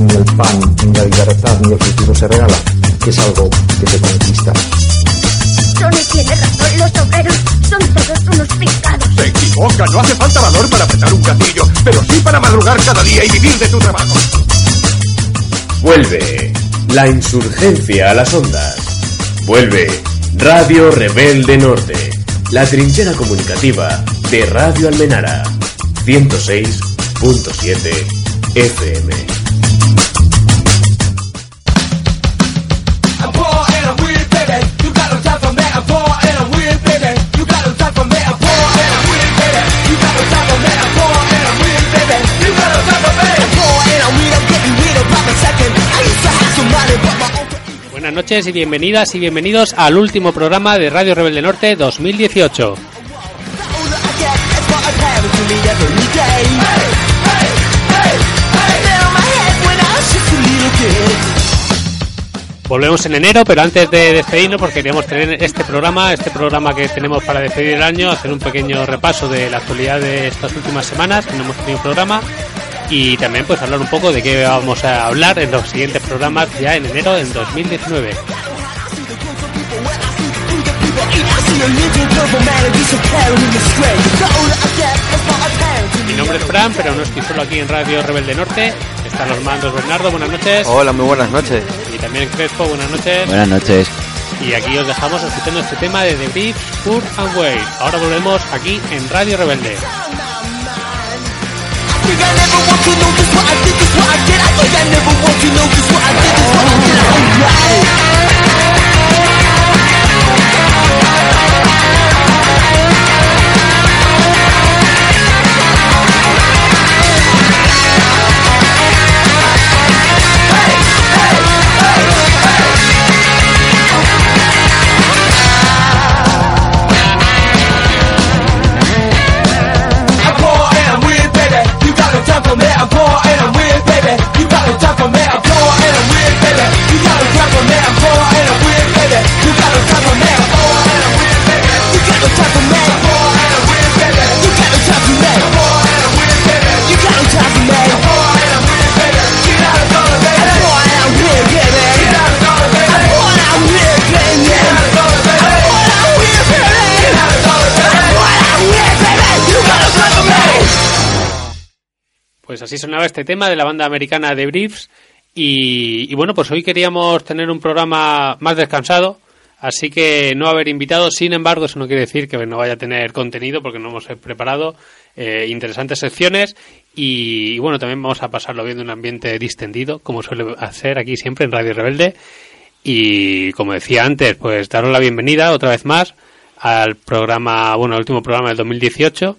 Ni el pan, ni la libertad, ni el futuro se regala, que es algo que se conquista. Tony tiene razón, los obreros son todos unos pescados. Se equivoca, no hace falta valor para apretar un gatillo, pero sí para madrugar cada día y vivir de tu trabajo. Vuelve la insurgencia a las ondas. Vuelve Radio Rebelde Norte, la trinchera comunicativa de Radio Almenara, 106.7 FM. Buenas noches y bienvenidas y bienvenidos al último programa de Radio Rebelde Norte 2018. older I get, it's what I'm having to me every day. Hey, hey, hey, hey. Now my head when I was just a little kid. Volvemos en enero, pero antes de despedirnos, porque queríamos tener este programa, este programa que tenemos para despedir el año, hacer un pequeño repaso de la actualidad de estas últimas semanas, que no hemos tenido programa, y también pues hablar un poco de qué vamos a hablar en los siguientes programas ya en enero del 2019. Mi nombre es Fran, pero no estoy solo aquí en Radio Rebelde Norte. Están los mandos Bernardo, buenas noches. Hola, muy buenas noches. Y también Crespo, buenas noches. Buenas noches. Y aquí os dejamos escuchando este tema de The Beat, Pur and Way. Ahora volvemos aquí en Radio Rebelde. think I never want to know just what I did, just what I did. I think I never want to know just what I did, just what I did. Oh, yeah. Pues así sonaba este tema de la banda americana The Briefs. Y, bueno, pues hoy queríamos tener un programa más descansado. Así que no haber invitado, sin embargo, eso no quiere decir que no vaya a tener contenido porque no hemos preparado eh, interesantes secciones y, y bueno, también vamos a pasarlo viendo un ambiente distendido, como suele hacer aquí siempre en Radio Rebelde. Y como decía antes, pues daros la bienvenida otra vez más al programa, bueno, al último programa del 2018.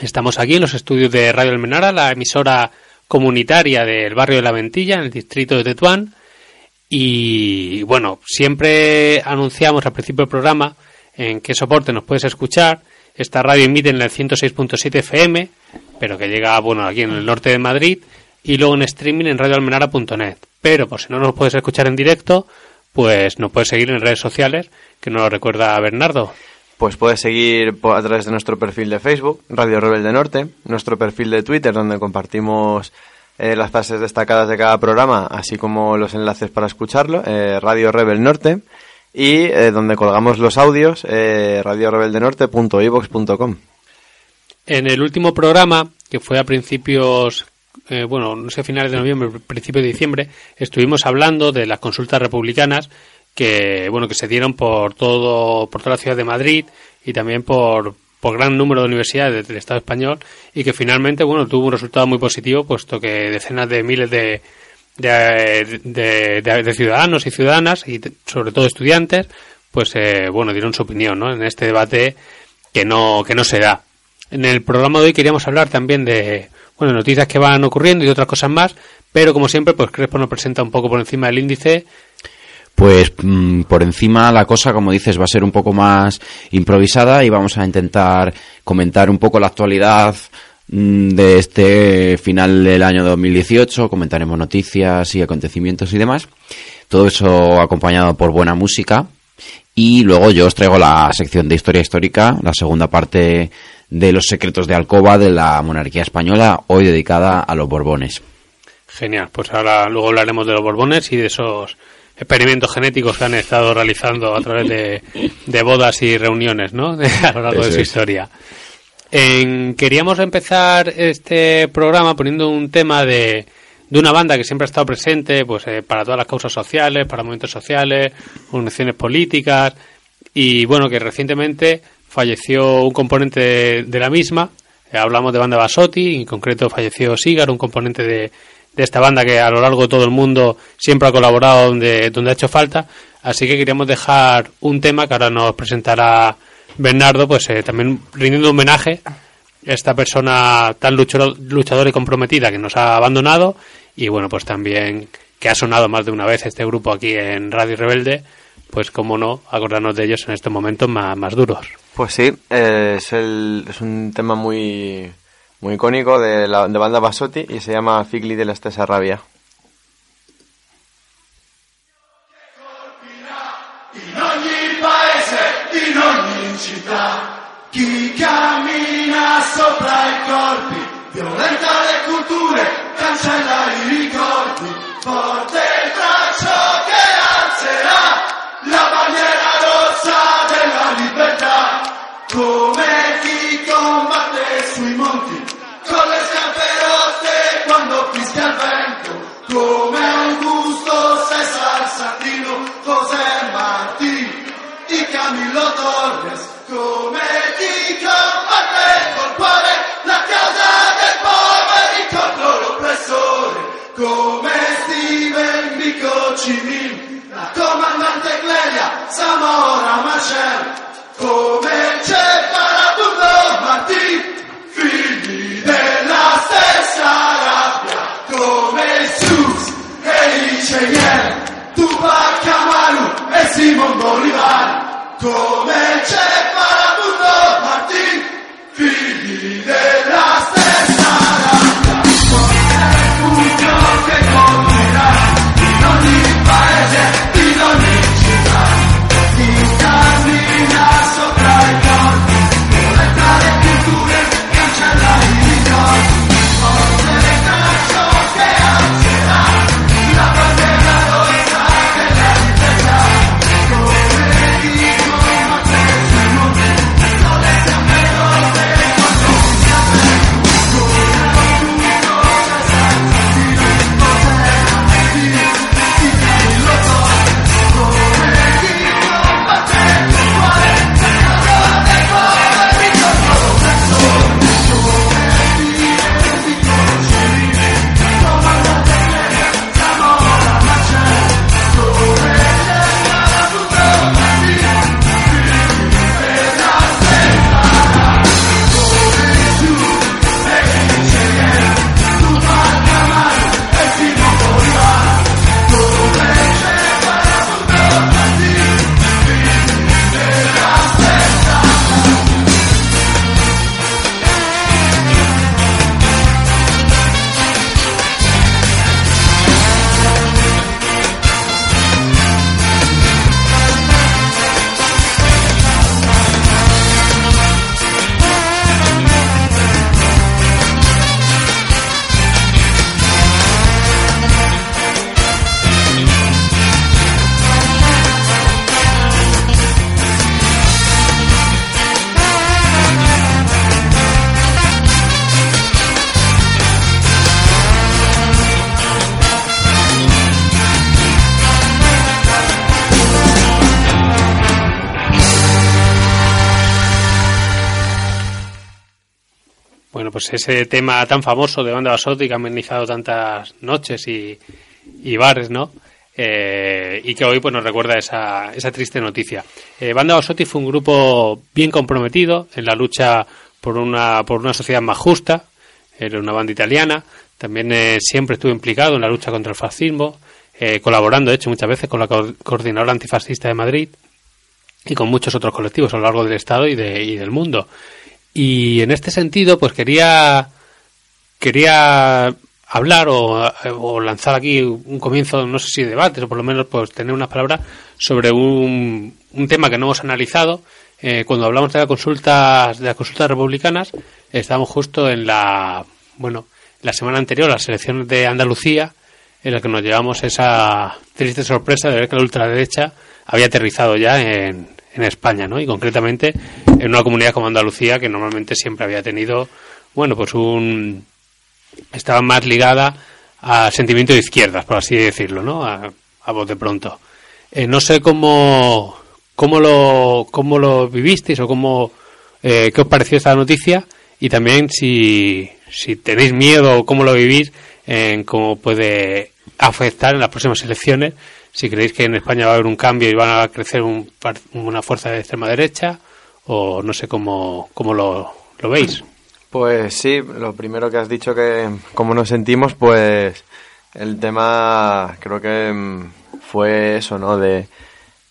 Estamos aquí en los estudios de Radio Almenara, la emisora comunitaria del barrio de La Ventilla, en el distrito de Tetuán. Y bueno, siempre anunciamos al principio del programa en qué soporte nos puedes escuchar. Esta radio emite en el 106.7 FM, pero que llega, bueno, aquí en el norte de Madrid, y luego en streaming en radioalmenara.net. Pero por si no nos puedes escuchar en directo, pues nos puedes seguir en redes sociales, que nos lo recuerda Bernardo. Pues puedes seguir a través de nuestro perfil de Facebook, Radio Rebelde Norte, nuestro perfil de Twitter, donde compartimos eh, las frases destacadas de cada programa, así como los enlaces para escucharlo, eh, Radio Rebel Norte, y eh, donde colgamos los audios, eh, radiorebeldenorte.ivox.com. En el último programa, que fue a principios, eh, bueno, no sé, finales de noviembre, principios de diciembre, estuvimos hablando de las consultas republicanas que, bueno, que se dieron por todo, por toda la ciudad de Madrid y también por, por gran número de universidades del Estado español y que finalmente, bueno, tuvo un resultado muy positivo, puesto que decenas de miles de, de, ciudadanos y ciudadanas, y sobre todo estudiantes, pues, eh, bueno, dieron su opinión, ¿no? En este debate que no, que no se da. En el programa de hoy queríamos hablar también de, bueno, noticias que van ocurriendo y otras cosas más, pero como siempre, pues Crespo nos presenta un poco por encima del índice Pues mm, por encima la cosa, como dices, va a ser un poco más improvisada y vamos a intentar comentar un poco la actualidad mm, de este final del año 2018, comentaremos noticias y acontecimientos y demás. Todo eso acompañado por buena música. Y luego yo os traigo la sección de historia histórica, la segunda parte de los secretos de Alcoba de la monarquía española, hoy dedicada a los Borbones. Genial, pues ahora luego hablaremos de los Borbones y de esos experimentos genéticos que han estado realizando a través de, de bodas y reuniones, ¿no? a lo largo de su es. historia. En- queríamos empezar este programa poniendo un tema de, de una banda que siempre ha estado presente pues eh, para todas las causas sociales, para movimientos sociales, organizaciones políticas y bueno, que recientemente falleció un componente de, de la misma. Eh, hablamos de banda Basotti, en concreto falleció Sigar, un componente de, de esta banda que a lo largo de todo el mundo siempre ha colaborado donde, donde ha hecho falta. Así que queríamos dejar un tema que ahora nos presentará Bernardo, pues eh, también rindiendo homenaje a esta persona tan luchador- luchadora y comprometida que nos ha abandonado y bueno, pues también que ha sonado más de una vez este grupo aquí en Radio Rebelde, pues cómo no acordarnos de ellos en estos momentos más, más duros. Pues sí, eh, es, el, es un tema muy, muy icónico de la de banda Basotti y se llama Figli de la Stessa Rabia. Chi cammina sopra i corpi, violenta le culture, cancella i ricordi, forte il traccio che alzerà la bandiera rossa della libertà, Civil, la comandante Clelia Zamora Machel, come c'è Parabundo Martí, figli della stessa rabbia, come Sus e i Cheyenne, Tupac Amaru e Simon Bolivar, come ese tema tan famoso de Banda Basotti que ha amenizado tantas noches y, y bares, ¿no? Eh, y que hoy pues nos recuerda esa, esa triste noticia. Eh, Banda Basotti fue un grupo bien comprometido en la lucha por una, por una sociedad más justa, era una banda italiana, también eh, siempre estuvo implicado en la lucha contra el fascismo, eh, colaborando, de hecho, muchas veces con la co- Coordinadora Antifascista de Madrid y con muchos otros colectivos a lo largo del Estado y, de, y del mundo. Y en este sentido, pues quería, quería hablar o, lanzar aquí un comienzo, no sé si debate, o por lo menos pues tener unas palabras sobre un, un tema que no hemos analizado. Eh, cuando hablamos de las consultas, de las consultas republicanas, estábamos justo en la, bueno, la semana anterior, las elecciones de Andalucía, en la que nos llevamos esa triste sorpresa de ver que la ultraderecha había aterrizado ya en, en España, ¿no? Y concretamente en una comunidad como Andalucía, que normalmente siempre había tenido, bueno, pues un, estaba más ligada al sentimiento de izquierdas, por así decirlo, ¿no? A, a voz de pronto. Eh, no sé cómo, cómo lo, cómo lo vivisteis o cómo, eh, qué os pareció esta noticia y también si, si tenéis miedo o cómo lo vivís en cómo puede afectar en las próximas elecciones, si creéis que en España va a haber un cambio y van a crecer un una fuerza de extrema derecha o no sé cómo, cómo lo, lo veis. Pues sí, lo primero que has dicho que cómo nos sentimos, pues el tema creo que mm, fue eso, ¿no? De,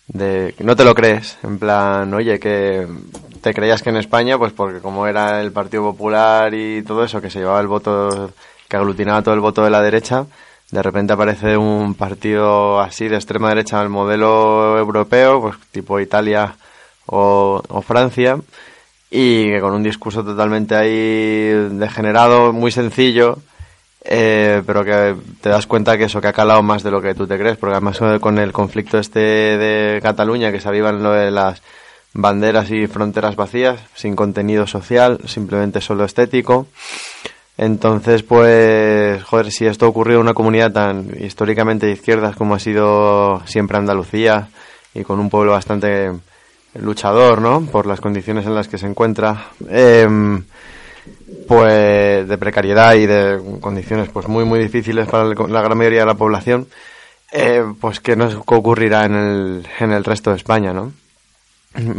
de no te lo crees, en plan, oye, que te creías que en España, pues porque como era el Partido Popular y todo eso, que se llevaba el voto, que aglutinaba todo el voto de la derecha, de repente aparece un partido así de extrema derecha al modelo europeo, pues tipo Italia o, Francia, y que con un discurso totalmente ahí degenerado, muy sencillo, eh, pero que te das cuenta que eso que ha calado más de lo que tú te crees, porque además con el conflicto este de Cataluña, que se avivan lo de las banderas y fronteras vacías, sin contenido social, simplemente solo estético. Entonces, pues, joder, si esto ocurrió en una comunidad tan históricamente de izquierdas como ha sido siempre Andalucía y con un pueblo bastante luchador, ¿no? Por las condiciones en las que se encuentra, em, pues de precariedad y de condiciones pues muy muy difíciles para la gran mayoría de la población, eh, pues que no es- que ocurrirá en el, en el resto de España, ¿no?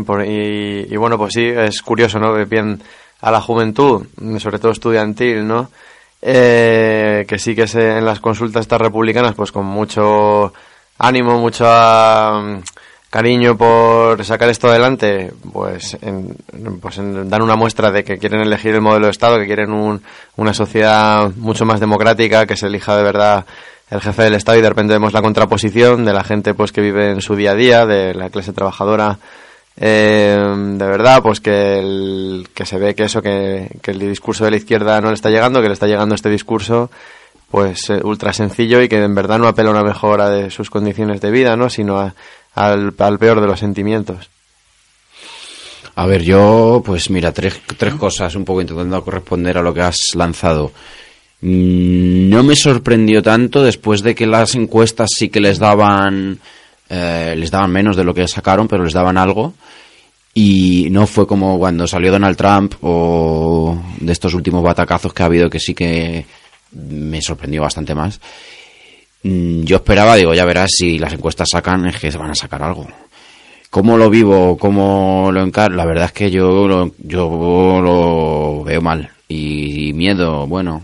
Por- y, y bueno, pues sí, es curioso, ¿no? Bien a la juventud, sobre todo estudiantil, ¿no? Eh, que sí que se, en las consultas estas republicanas, pues con mucho ánimo, mucho ah, cariño por sacar esto adelante, pues, en, pues en- dan una muestra de que quieren elegir el modelo de Estado, que quieren un- una sociedad mucho más democrática, que se elija de verdad el jefe del Estado y de repente vemos la contraposición de la gente pues que vive en su día a día, de la clase trabajadora eh, de verdad, pues que, que se ve que eso, que, el discurso de la izquierda no le está llegando, que le está llegando este discurso, pues eh, ultra sencillo y que en verdad no apela a una mejora de sus condiciones de vida, ¿no? Sino al, al peor de los sentimientos. A ver, yo, pues mira, tres, tres cosas, un poco intentando corresponder a lo que has lanzado. Mm, No me sorprendió tanto después de que las encuestas sí que les daban, eh, les daban menos de lo que sacaron, pero les daban algo. Y no fue como cuando salió Donald Trump o de estos últimos batacazos que ha habido que sí que me sorprendió bastante más. Mm, Yo esperaba, digo, ya verás si las encuestas sacan, es que se van a sacar algo. ¿Cómo lo vivo? ¿Cómo lo encaro? La verdad es que yo lo, yo lo veo mal. Y miedo, bueno,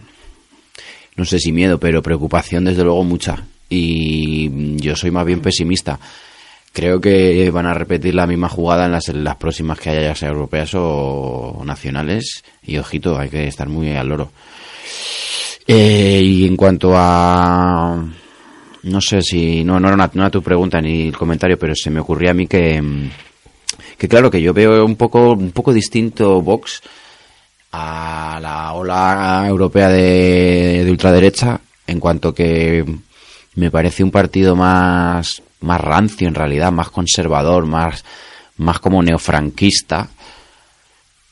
no sé si miedo, pero preocupación desde luego mucha. Y yo soy más bien pesimista. Creo que van a repetir la misma jugada en las, las próximas que haya, ya sea europeas o nacionales. Y ojito, hay que estar muy al loro. Eh, y en cuanto a... No sé si... No, no, una- no era tu pregunta ni el comentario, pero se me ocurría a mí que... Que claro, que yo veo un poco, un poco distinto Vox a la ola europea de, de ultraderecha en cuanto que me parece un partido más, más rancio en realidad, más conservador, más, más como neofranquista,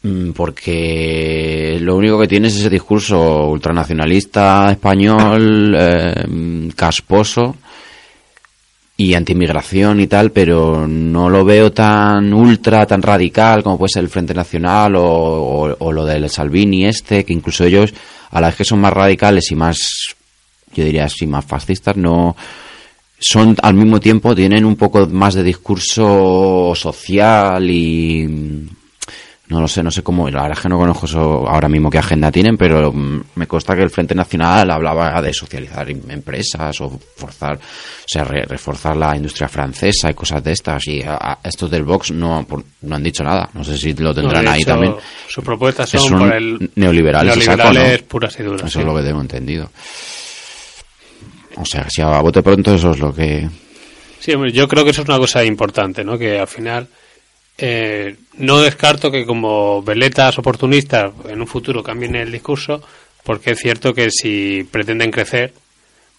Mm, porque lo único que tiene es ese discurso ultranacionalista español, eh, casposo, y antimigración y tal, pero no lo veo tan ultra, tan radical como puede ser el Frente Nacional o, o, o lo del Salvini este, que incluso ellos, a la vez que son más radicales y más, yo diría así, más fascistas, no son al mismo tiempo, tienen un poco más de discurso social y no lo sé, no sé cómo, la verdad es que no conozco eso ahora mismo qué agenda tienen, pero mm, me consta que el Frente Nacional hablaba de socializar em- empresas o forzar, o sea, re- reforzar la industria francesa y cosas de estas. Y a- estos del Vox no, no han dicho nada. No sé si lo tendrán No, ahí hecho, también. Sus propuestas son, son por el neoliberales, puras y duras. Eso sí. es lo que tengo entendido. O sea, si a bote pronto eso es lo que... Sí, hombre, yo creo que eso es una cosa importante, ¿no? Que al final eh, no descarto que como veletas oportunistas en un futuro cambien el discurso, porque es cierto que si pretenden crecer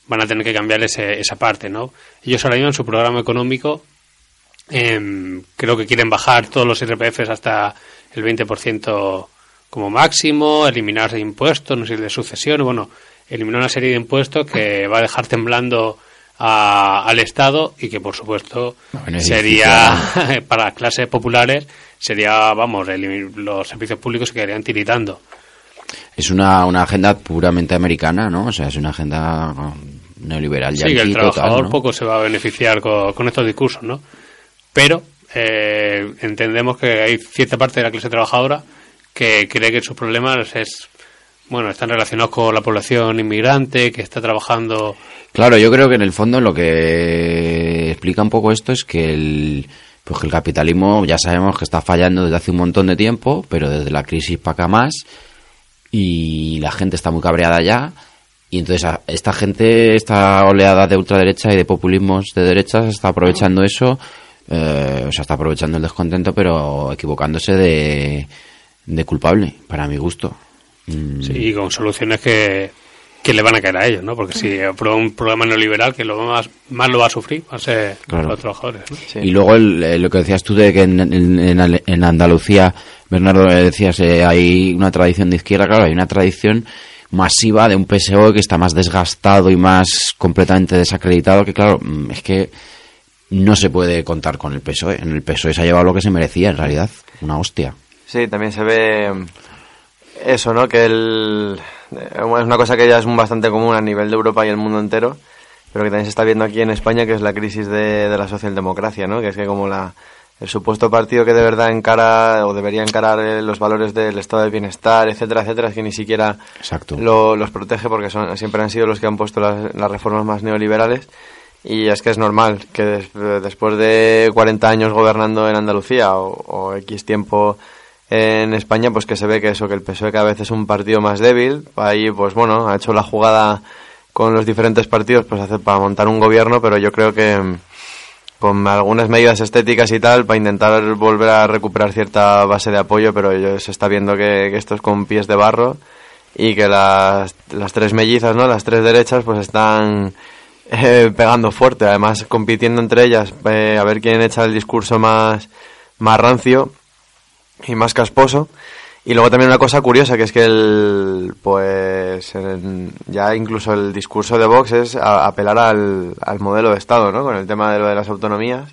van a tener que cambiar ese, esa parte, ¿no? Ellos ahora mismo en su programa económico em, creo que quieren bajar todos los IRPFs hasta el 20% como máximo, eliminar impuestos, no sé, de sucesión, bueno, eliminar una serie de impuestos que va a dejar temblando a- al Estado y que, por supuesto, sería para las clases populares, sería, vamos, elimi- los servicios públicos se quedarían tiritando. Es una, una agenda puramente americana, ¿no? O sea, es una agenda um, neoliberal Sí, que el total, trabajador ¿no? poco se va a beneficiar con, con estos discursos, ¿no? Pero eh, entendemos que hay cierta parte de la clase trabajadora que cree que sus problemas es bueno están relacionados con la población inmigrante que está trabajando Claro, yo creo que en el fondo lo que explica un poco esto es que el, pues que el capitalismo ya sabemos que está fallando desde hace un montón de tiempo, pero desde la crisis para acá más, y la gente está muy cabreada ya, y entonces esta gente, esta oleada de ultraderecha y de populismos de derechas está aprovechando eso, eh, o sea, está aprovechando el descontento, pero equivocándose de, de culpable, para mi gusto. Mm. sí, y con soluciones que, que le van a caer a ellos, ¿no? Porque si aprueba un programa neoliberal que lo más, más lo va a sufrir va a ser Claro. los trabajadores, ¿no? Y luego el- eh, lo que decías tú de que en, en- Andalucía, Bernardo, eh, decías, eh, hay una tradición de izquierda, claro, hay una tradición masiva de un PSOE que está más desgastado y más completamente desacreditado, que claro, mm, es que no se puede contar con el PSOE. En el PSOE se ha llevado lo que se merecía, en realidad, una hostia. Sí, también se ve eso, ¿no? Que el, eh, es una cosa que ya es bastante común a nivel de Europa y el mundo entero, pero que también se está viendo aquí en España, que es la crisis de, de la socialdemocracia, ¿no? Que es que como la, el supuesto partido que de verdad encara o debería encarar eh, los valores del estado de bienestar, etcétera, etcétera, es que ni siquiera lo- los protege porque son, siempre han sido los que han puesto las, las reformas más neoliberales. Y es que es normal que des- después de 40 años gobernando en Andalucía o, o X tiempo en España, pues que se ve que eso, que el PSOE cada vez es un partido más débil. Ahí, pues bueno, ha hecho la jugada con los diferentes partidos pues hace para montar un gobierno, pero yo creo que mm, con algunas medidas estéticas y tal para intentar volver a recuperar cierta base de apoyo, pero se está viendo que, que esto es con pies de barro y que las, las tres mellizas, ¿no? Las tres derechas pues están eh, pegando fuerte, además compitiendo entre ellas eh, a ver quién echa el discurso más, más rancio y más casposo. Y luego también una cosa curiosa, que es que el, pues, ya incluso el discurso de Vox es a- apelar al, al modelo de Estado, ¿no? Con el tema de lo de las autonomías.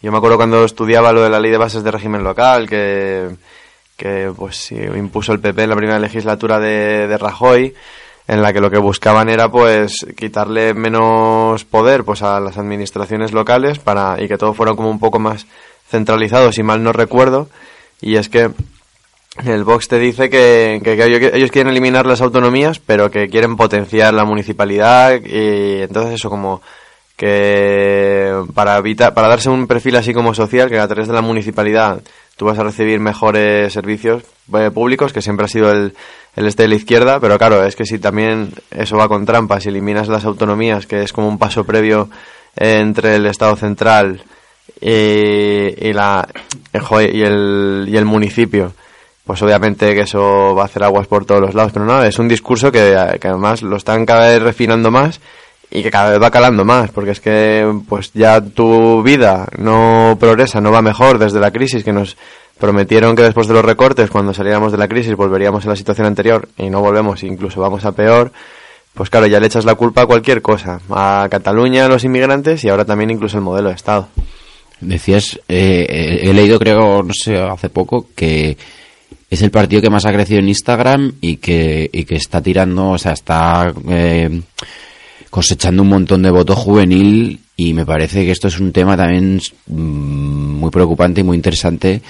Yo me acuerdo cuando estudiaba lo de la ley de bases de régimen local, que, que pues impuso el PP en la primera legislatura de, de Rajoy, en la que lo que buscaban era pues quitarle menos poder pues a las administraciones locales para y que todo fuera como un poco más centralizado, si mal no recuerdo. Y es que el Vox te dice que, que- ellos quieren eliminar las autonomías, pero que quieren potenciar la municipalidad y entonces eso como que para evitar, para darse un perfil así como social, que a través de la municipalidad tú vas a recibir mejores servicios eh, públicos, que siempre ha sido el, el este de la izquierda, pero claro, es que si también eso va con trampas, si eliminas las autonomías, que es como un paso previo entre el Estado central y, y la eh, y el, y el municipio, pues obviamente que eso va a hacer aguas por todos los lados, pero no, es un discurso que, que además lo están cada vez refinando más y que cada vez va calando más, porque es que pues ya tu vida no progresa, no va mejor desde la crisis que nos prometieron que después de los recortes, cuando saliéramos de la crisis, volveríamos a la situación anterior y no volvemos, incluso vamos a peor, pues claro, ya le echas la culpa a cualquier cosa, a Cataluña, a los inmigrantes y ahora también incluso el modelo de Estado. Decías, eh, he leído creo, no sé, hace poco que es el partido que más ha crecido en Instagram y que, y que está tirando, o sea, está eh, cosechando un montón de voto juvenil y me parece que esto es un tema también mm, muy preocupante y muy interesante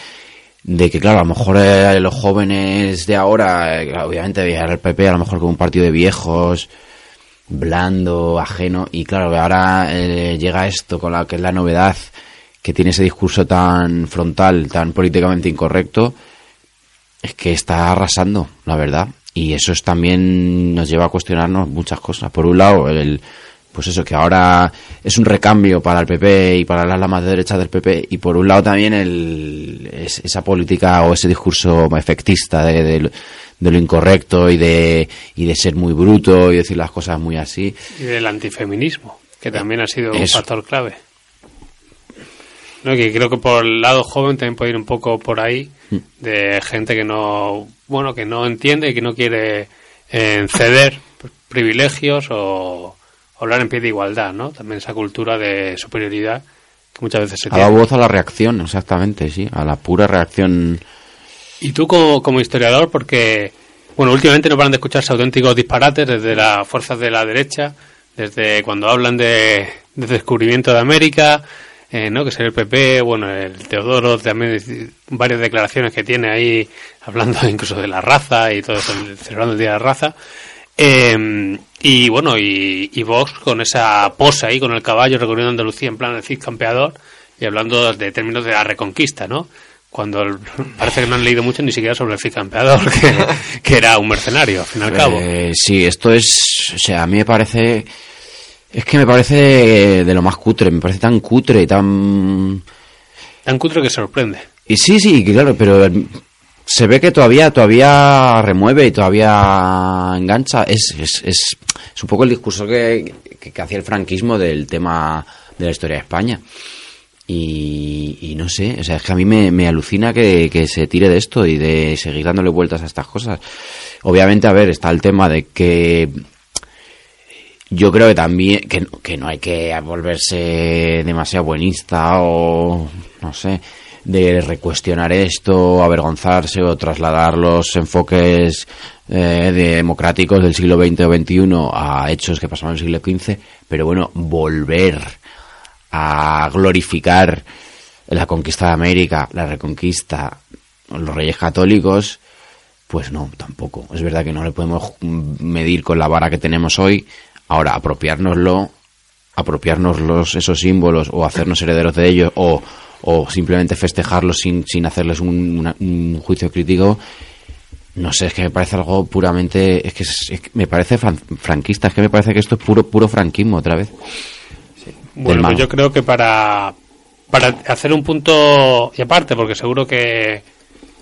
de que claro, a lo mejor eh, los jóvenes de ahora, eh, obviamente veían al PP a lo mejor como un partido de viejos, blando, ajeno, y claro, ahora eh, llega esto con la que es la novedad, que tiene ese discurso tan frontal, tan políticamente incorrecto, es que está arrasando, la verdad. Y eso es también nos lleva a cuestionarnos muchas cosas. Por un lado, el pues eso, que ahora es un recambio para el PP y para las lamas de derecha del PP, y por un lado también el, esa política o ese discurso efectista de, de, lo incorrecto y de, y de ser muy bruto y decir las cosas muy así. Y del antifeminismo, que también ha sido un factor clave. No, que creo que por el lado joven también puede ir un poco por ahí, mm. de gente que no, bueno, que no entiende y que no quiere eh, ceder privilegios o hablar en pie de igualdad, ¿no? También esa cultura de superioridad que muchas veces se tiene. A la voz a la reacción, exactamente, sí, a la pura reacción. Y tú como, como historiador, porque, bueno, últimamente no paran de escucharse auténticos disparates desde las fuerzas de la derecha, desde cuando hablan de, de descubrimiento de América, eh, ¿no? que es el PP, bueno, el Teodoro, también varias declaraciones que tiene ahí, hablando incluso de la raza y todo eso, celebrando el Día de la Raza. Eh, y bueno, y, y, Vox con esa pose ahí, con el caballo recorriendo Andalucía en plan de Cid campeador y hablando de términos de la reconquista, ¿no? Cuando parece que no han leído mucho ni siquiera sobre el Cid campeador, que, era un mercenario, al fin y al cabo. Eh, sí, esto es, o sea, a mí me parece, es que me parece de lo más cutre, me parece tan cutre y tan... Tan cutre que sorprende. Y sí, sí, claro, pero se ve que todavía todavía remueve y todavía engancha. Es, es, es, es un poco el discurso que, que, hacía el franquismo del tema de la historia de España. Y, y no sé, o sea, es que a mí me, me alucina que, que, se tire de esto y de seguir dándole vueltas a estas cosas. Obviamente, a ver, está el tema de que yo creo que también que, que no hay que volverse demasiado buenista o no sé de recuestionar esto, avergonzarse o trasladar los enfoques eh, democráticos del siglo XX o XXI a hechos que pasaron en el siglo XV, pero bueno, volver a glorificar la conquista de América, la reconquista, los reyes católicos, pues no, tampoco. Es verdad que no le podemos medir con la vara que tenemos hoy. Ahora, apropiárnoslo, apropiarnos los, esos símbolos o hacernos herederos de ellos o o simplemente festejarlos sin, sin hacerles un, juicio crítico, no sé, es que me parece algo puramente, es que, me parece franquista, es que me parece que esto es puro puro franquismo otra vez. Bueno, pues yo creo que para, para hacer un punto y aparte, porque seguro que,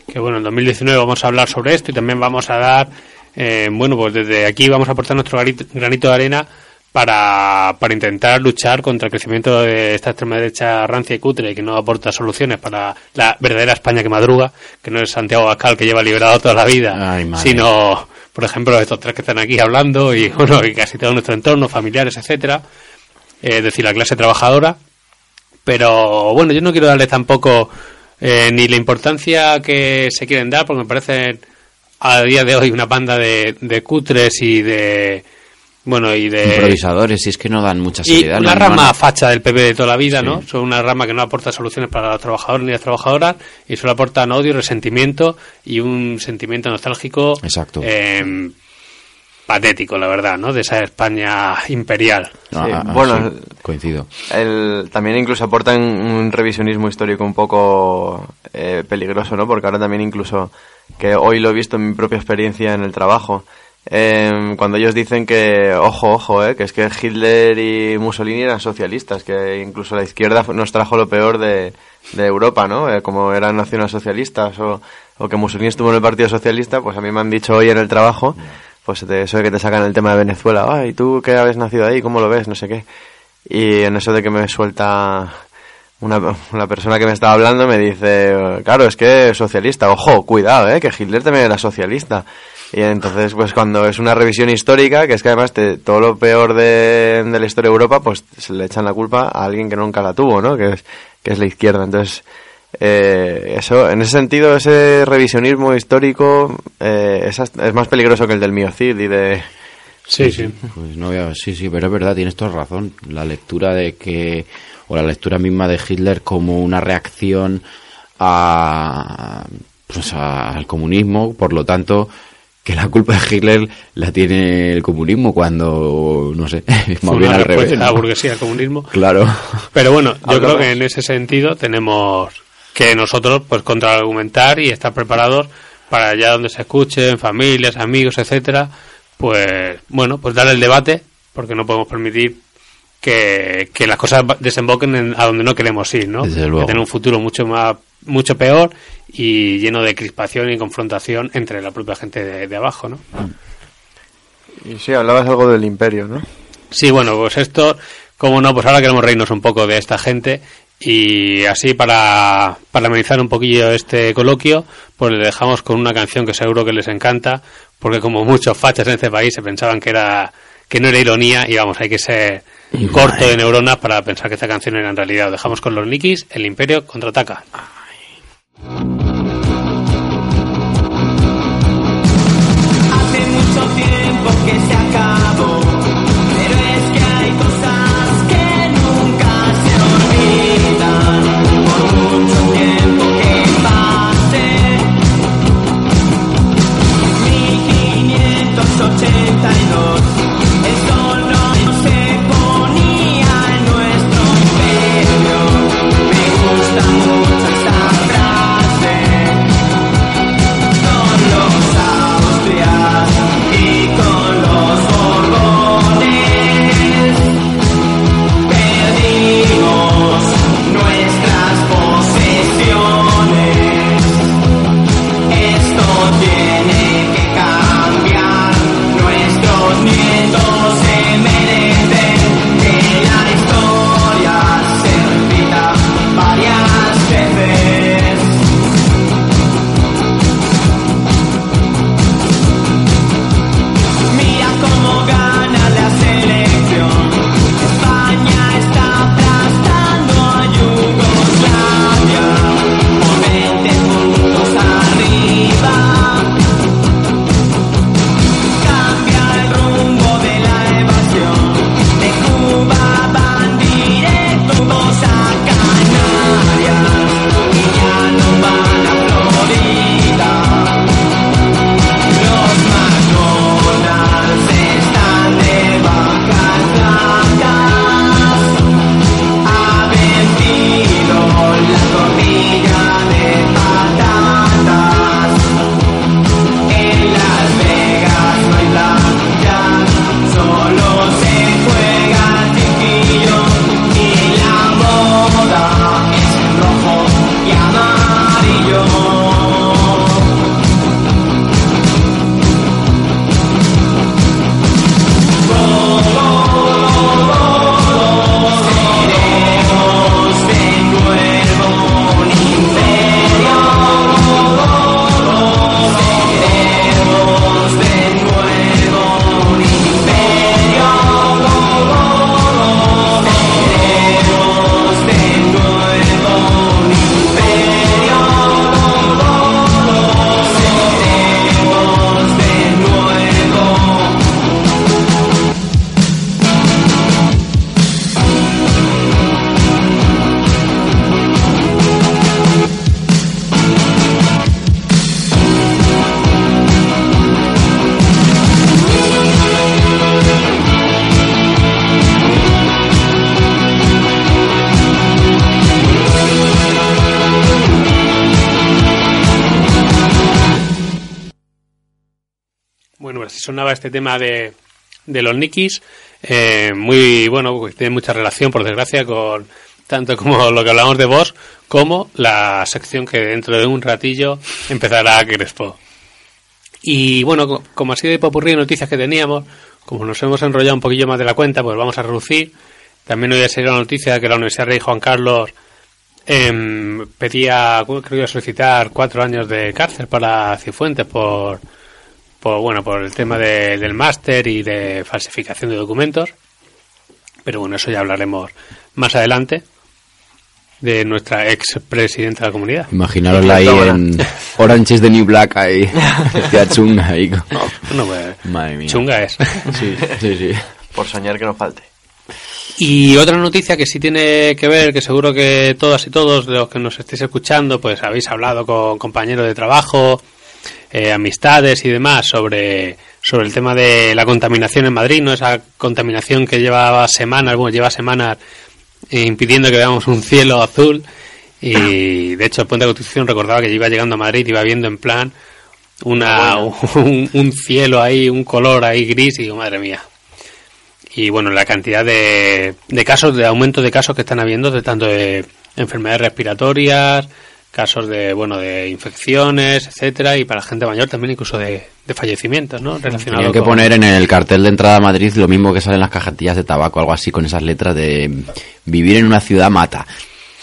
que bueno, en 2019 vamos a hablar sobre esto y también vamos a dar, eh, bueno, pues desde aquí vamos a aportar nuestro granito de arena para, para intentar luchar contra el crecimiento de esta extrema derecha rancia y cutre que no aporta soluciones para la verdadera España que madruga, que no es Santiago Bascal que lleva liberado toda la vida, sino, por ejemplo, estos tres que están aquí hablando y, bueno, y casi todo nuestro entorno, familiares, etcétera, eh, es decir, la clase trabajadora. Pero bueno, yo no quiero darle tampoco eh, ni la importancia que se quieren dar, porque me parecen a día de hoy una banda de, de cutres y de bueno, y de... Improvisadores, y es que no dan mucha seriedad. Y una rama facha del PP de toda la vida, ¿no? Son una rama que no aporta soluciones para los trabajadores ni las trabajadoras y solo aportan odio, resentimiento y un sentimiento nostálgico. Exacto. Eh, patético, la verdad, ¿no? De esa España imperial. Ah, ah, bueno, coincido. El, también incluso aportan un revisionismo histórico un poco eh, peligroso, ¿no? Porque ahora también incluso, que hoy lo he visto en mi propia experiencia en el trabajo, eh, cuando ellos dicen que, ojo, ojo, eh, que es que Hitler y Mussolini eran socialistas, que incluso la izquierda nos trajo lo peor de, de Europa, ¿no? Eh, como eran nacionalsocialistas o, o que Mussolini estuvo en el Partido Socialista, pues a mí me han dicho hoy en el trabajo, pues de eso de que te sacan el tema de Venezuela, ay, tú que habéis nacido ahí, ¿cómo lo ves? No sé qué. Y en eso de que me suelta una, una persona que me estaba hablando me dice, claro, es que socialista, ojo, cuidado, eh, que Hitler también era socialista. Y entonces, pues cuando es una revisión histórica, que es que además te- todo lo peor de, de la historia de Europa, pues se le echan la culpa a alguien que nunca la tuvo, ¿no? Que es, que es la izquierda. Entonces, eh, eso, en ese sentido, ese revisionismo histórico eh, es, es más peligroso que el del miocid y de... Sí, sí. Pues no sí, sí, pero es verdad, tienes toda razón. La lectura de que, o la lectura misma de Hitler como una reacción a, pues a- al comunismo, por lo tanto, que la culpa de Hitler la tiene el comunismo cuando, no sé, es más bien al revés. de la burguesía al comunismo. Claro. Pero bueno, yo creo que en ese sentido tenemos que nosotros pues contraargumentar y estar preparados para allá donde se escuchen, familias, amigos, etcétera, pues bueno, pues dar el debate, porque no podemos permitir que, que las cosas desemboquen en- a donde no queremos ir, ¿no? Desde Que luego. tener un futuro mucho más mucho peor y lleno de crispación y confrontación entre la propia gente de, de abajo, ¿no? Y sí, hablabas algo del imperio, ¿no? Sí, bueno, pues esto, como no, pues ahora queremos reírnos un poco de esta gente y así para, para amenizar un poquillo este coloquio, pues le dejamos con una canción que seguro que les encanta, porque como muchos fachas en este país se pensaban que era que no era ironía y vamos, hay que ser corto de neuronas para pensar que esta canción era en realidad. Lo dejamos con los Nikis, el Imperio contraataca. Sonaba este tema de, de los Nikis, eh, muy bueno, pues tiene mucha relación, por desgracia, con tanto como lo que hablamos de vos, como la sección que dentro de un ratillo empezará Crespo. Y bueno, co- como así de popurrí noticias que teníamos, como nos hemos enrollado un poquillo más de la cuenta, pues vamos a reducir. También hoy ha salido la noticia de que la Universidad Rey Juan Carlos em, pedía, creo que a solicitar cuatro años de cárcel para Cifuentes por, por bueno por el tema de- del máster y de falsificación de documentos. Pero bueno, eso ya hablaremos más adelante de nuestra ex presidenta de la comunidad. Imaginarosla ahí en Orange is the New Black, ahí. Hostia, chunga ahí. Bueno, pues, Madre mía. chunga es. Sí, sí, sí. Por soñar que nos falte. Y otra noticia que sí tiene que ver, que seguro que todas y todos de los que nos estéis escuchando, pues habéis hablado con compañeros de trabajo, eh, amistades y demás sobre, sobre el tema de la contaminación en Madrid, ¿no? Esa contaminación que llevaba semanas, bueno, lleva semanas impidiendo que veamos un cielo azul. Y de hecho, el Puente de Constitución recordaba que iba llegando a Madrid, iba viendo en plan una, un, un cielo ahí, un color ahí gris, y digo, madre mía y bueno la cantidad de, de casos de aumento de casos que están habiendo de tanto de enfermedades respiratorias casos de bueno de infecciones etcétera y para la gente mayor también incluso de, de fallecimientos no relacionados Tenían que con- poner en el cartel de entrada a Madrid lo mismo que sale en las cajetillas de tabaco, algo así con esas letras de vivir en una ciudad mata.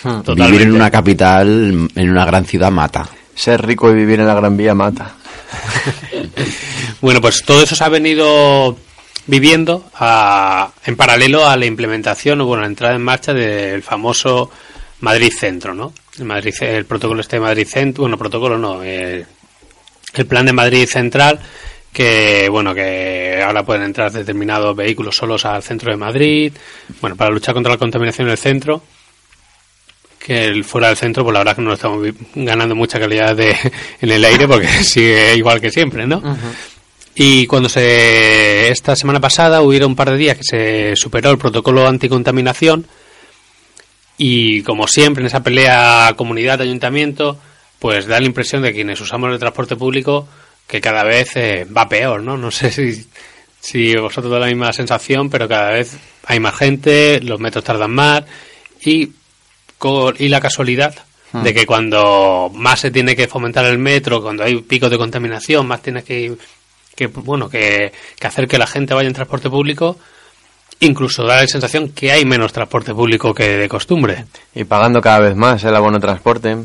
Vivir Totalmente. en una capital, en una gran ciudad mata. Ser rico y vivir en la Gran Vía mata. Bueno, pues todo eso se ha venido viviendo a- en paralelo a la implementación o bueno, la entrada en marcha del famoso Madrid Centro, ¿no? El, Madrid, el protocolo este de Madrid Centro, bueno, protocolo no, eh, el plan de Madrid Central que bueno que ahora pueden entrar determinados vehículos solos al centro de Madrid, bueno, para luchar contra la contaminación en el centro que el fuera del centro, pues la verdad es que no estamos ganando mucha calidad de, en el aire porque sigue igual que siempre, ¿no? Y cuando se esta semana pasada hubo un par de días que se superó el protocolo anticontaminación y como siempre en esa pelea comunidad ayuntamiento, pues da la impresión de quienes usamos el transporte público que cada vez eh, va peor, ¿no? No sé si si vosotros da la misma sensación, pero cada vez hay más gente, los metros tardan más y y la casualidad Hmm. de que cuando más se tiene que fomentar el metro, cuando hay picos de contaminación, más tienes que, que bueno que, que hacer que la gente vaya en transporte público, incluso da la sensación que hay menos transporte público que de costumbre. y pagando cada vez más el abono transporte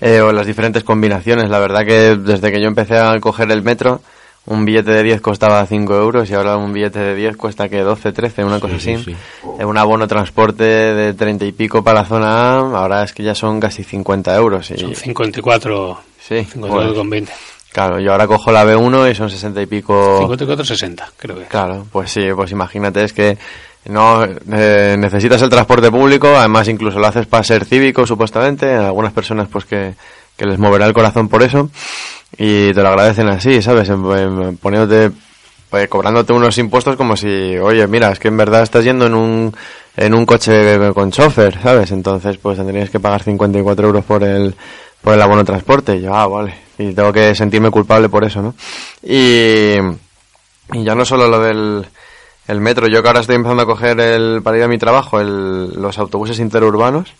eh, o las diferentes combinaciones. La verdad que desde que yo empecé a coger el metro, un billete de 10 costaba 5 euros y ahora un billete de 10 cuesta que 12, 13, una cosa sí, así. sí. Eh, Un abono transporte de 30 y pico para la zona A, ahora es que ya son casi 50 euros. Y, Son 54, sí, 54 pues, con 20. Claro, yo ahora cojo la B1 y son 60 y pico. 54,60 creo que. Claro, pues sí, pues imagínate, es que no eh, necesitas el transporte público, además incluso lo haces para ser cívico, supuestamente, a algunas personas pues que, que les moverá el corazón por eso, y te lo agradecen así, ¿sabes? Poniéndote, pues, cobrándote unos impuestos como si, oye, mira, es que en verdad estás yendo en un, en un coche con chofer, ¿sabes? Entonces, pues tendrías que pagar 54 euros por el, por el abono de transporte, y yo, ah, vale, y tengo que sentirme culpable por eso, ¿no? Y, y ya no solo lo del el metro, yo que ahora estoy empezando a coger el, para ir a mi trabajo el, los autobuses interurbanos,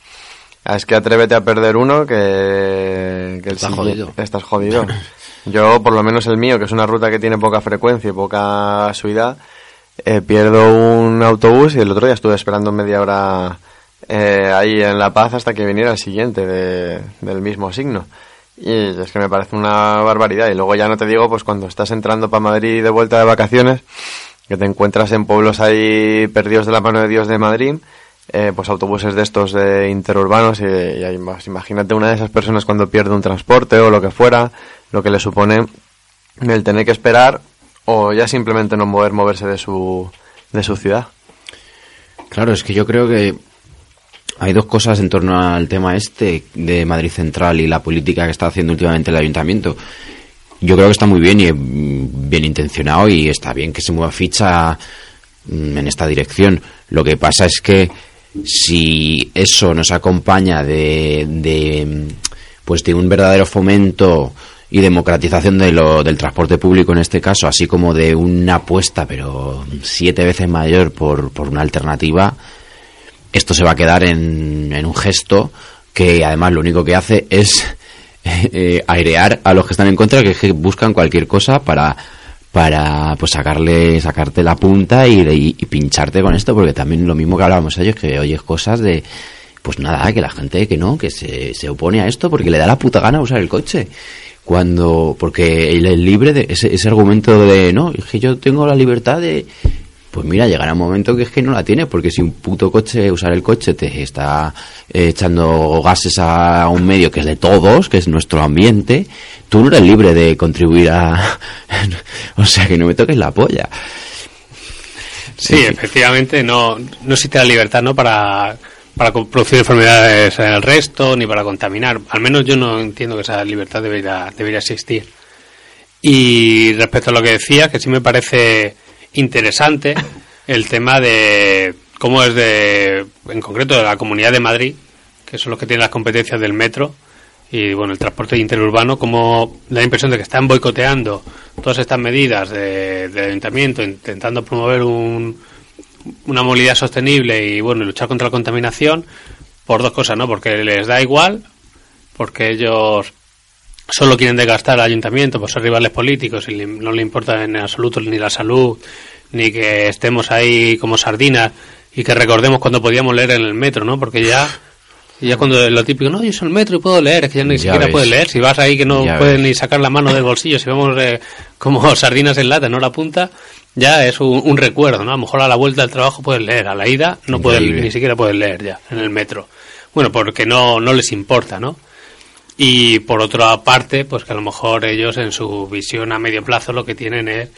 es que atrévete a perder uno que, que el jodido. Estás jodido. Yo, por lo menos el mío, que es una ruta que tiene poca frecuencia y poca suidad, eh, pierdo un autobús y el otro día estuve esperando media hora eh, ahí en La Paz hasta que viniera el siguiente de- del mismo signo. Y es que me parece una barbaridad. Y luego ya no te digo, pues cuando estás entrando para Madrid de vuelta de vacaciones, que te encuentras en pueblos ahí perdidos de la mano de Dios de Madrid, eh, pues autobuses de estos de interurbanos y, ahí, imagínate una de esas personas cuando pierde un transporte o lo que fuera, lo que le supone el tener que esperar o ya simplemente no poder moverse de su, de su ciudad. Claro, es que yo creo que hay dos cosas en torno al tema este de Madrid Central y la política que está haciendo últimamente el ayuntamiento. Yo creo que está muy bien y mm, bien intencionado y está bien que se mueva ficha mm, en esta dirección. Lo que pasa es que si eso nos acompaña de, de mm, pues de un verdadero fomento y democratización de lo, del transporte público en este caso, así como de una apuesta, pero siete veces mayor por, por una alternativa, esto se va a quedar en, en un gesto que además lo único que hace es eh, airear a los que están en contra, que, es que buscan cualquier cosa para para pues sacarle sacarte la punta y, y- pincharte con esto porque también lo mismo que hablábamos ayer que oyes cosas de pues nada que la gente que no que se, se opone a esto porque le da la puta gana usar el coche. Cuando porque él es libre de ese, ese argumento de no es que yo tengo la libertad de pues mira llegará un momento que es que no la tienes porque si un puto coche usar el coche te está eh, echando gases a un medio que es de todos que es nuestro ambiente tú no eres libre de contribuir a o sea que no me toques la polla Sí, efectivamente, no, no existe la libertad ¿no? para, para producir enfermedades en el resto, ni para contaminar. Al menos yo no entiendo que esa libertad debería, debería existir. Y respecto a lo que decía, que sí me parece interesante el tema de cómo es de, en concreto, de la Comunidad de Madrid, que son los que tienen las competencias del metro, y bueno, el transporte interurbano, como la impresión de que están boicoteando todas estas medidas de- del ayuntamiento, intentando promover un, una movilidad sostenible y bueno, luchar contra la contaminación, por dos cosas, ¿no? Porque les da igual, porque ellos solo quieren desgastar al ayuntamiento por ser rivales políticos y no le importa en absoluto ni la salud, ni que estemos ahí como sardinas y que recordemos cuando podíamos leer en el metro, ¿no? Porque ya, ya cuando lo típico, no, yo soy el metro y puedo leer, es que ya ni Ya siquiera ves. puedes leer, si vas ahí que no Ya puedes ves. ni sacar la mano del bolsillo, si vamos eh, como sardinas en lata, no la punta, ya es un, un recuerdo, ¿no? A lo mejor a la vuelta del trabajo puedes leer, a la ida no puedes, ni siquiera puedes leer ya en el metro. Bueno, porque no, no les importa, ¿no? Y por otra parte, pues que a lo mejor ellos en su visión a medio plazo lo que tienen es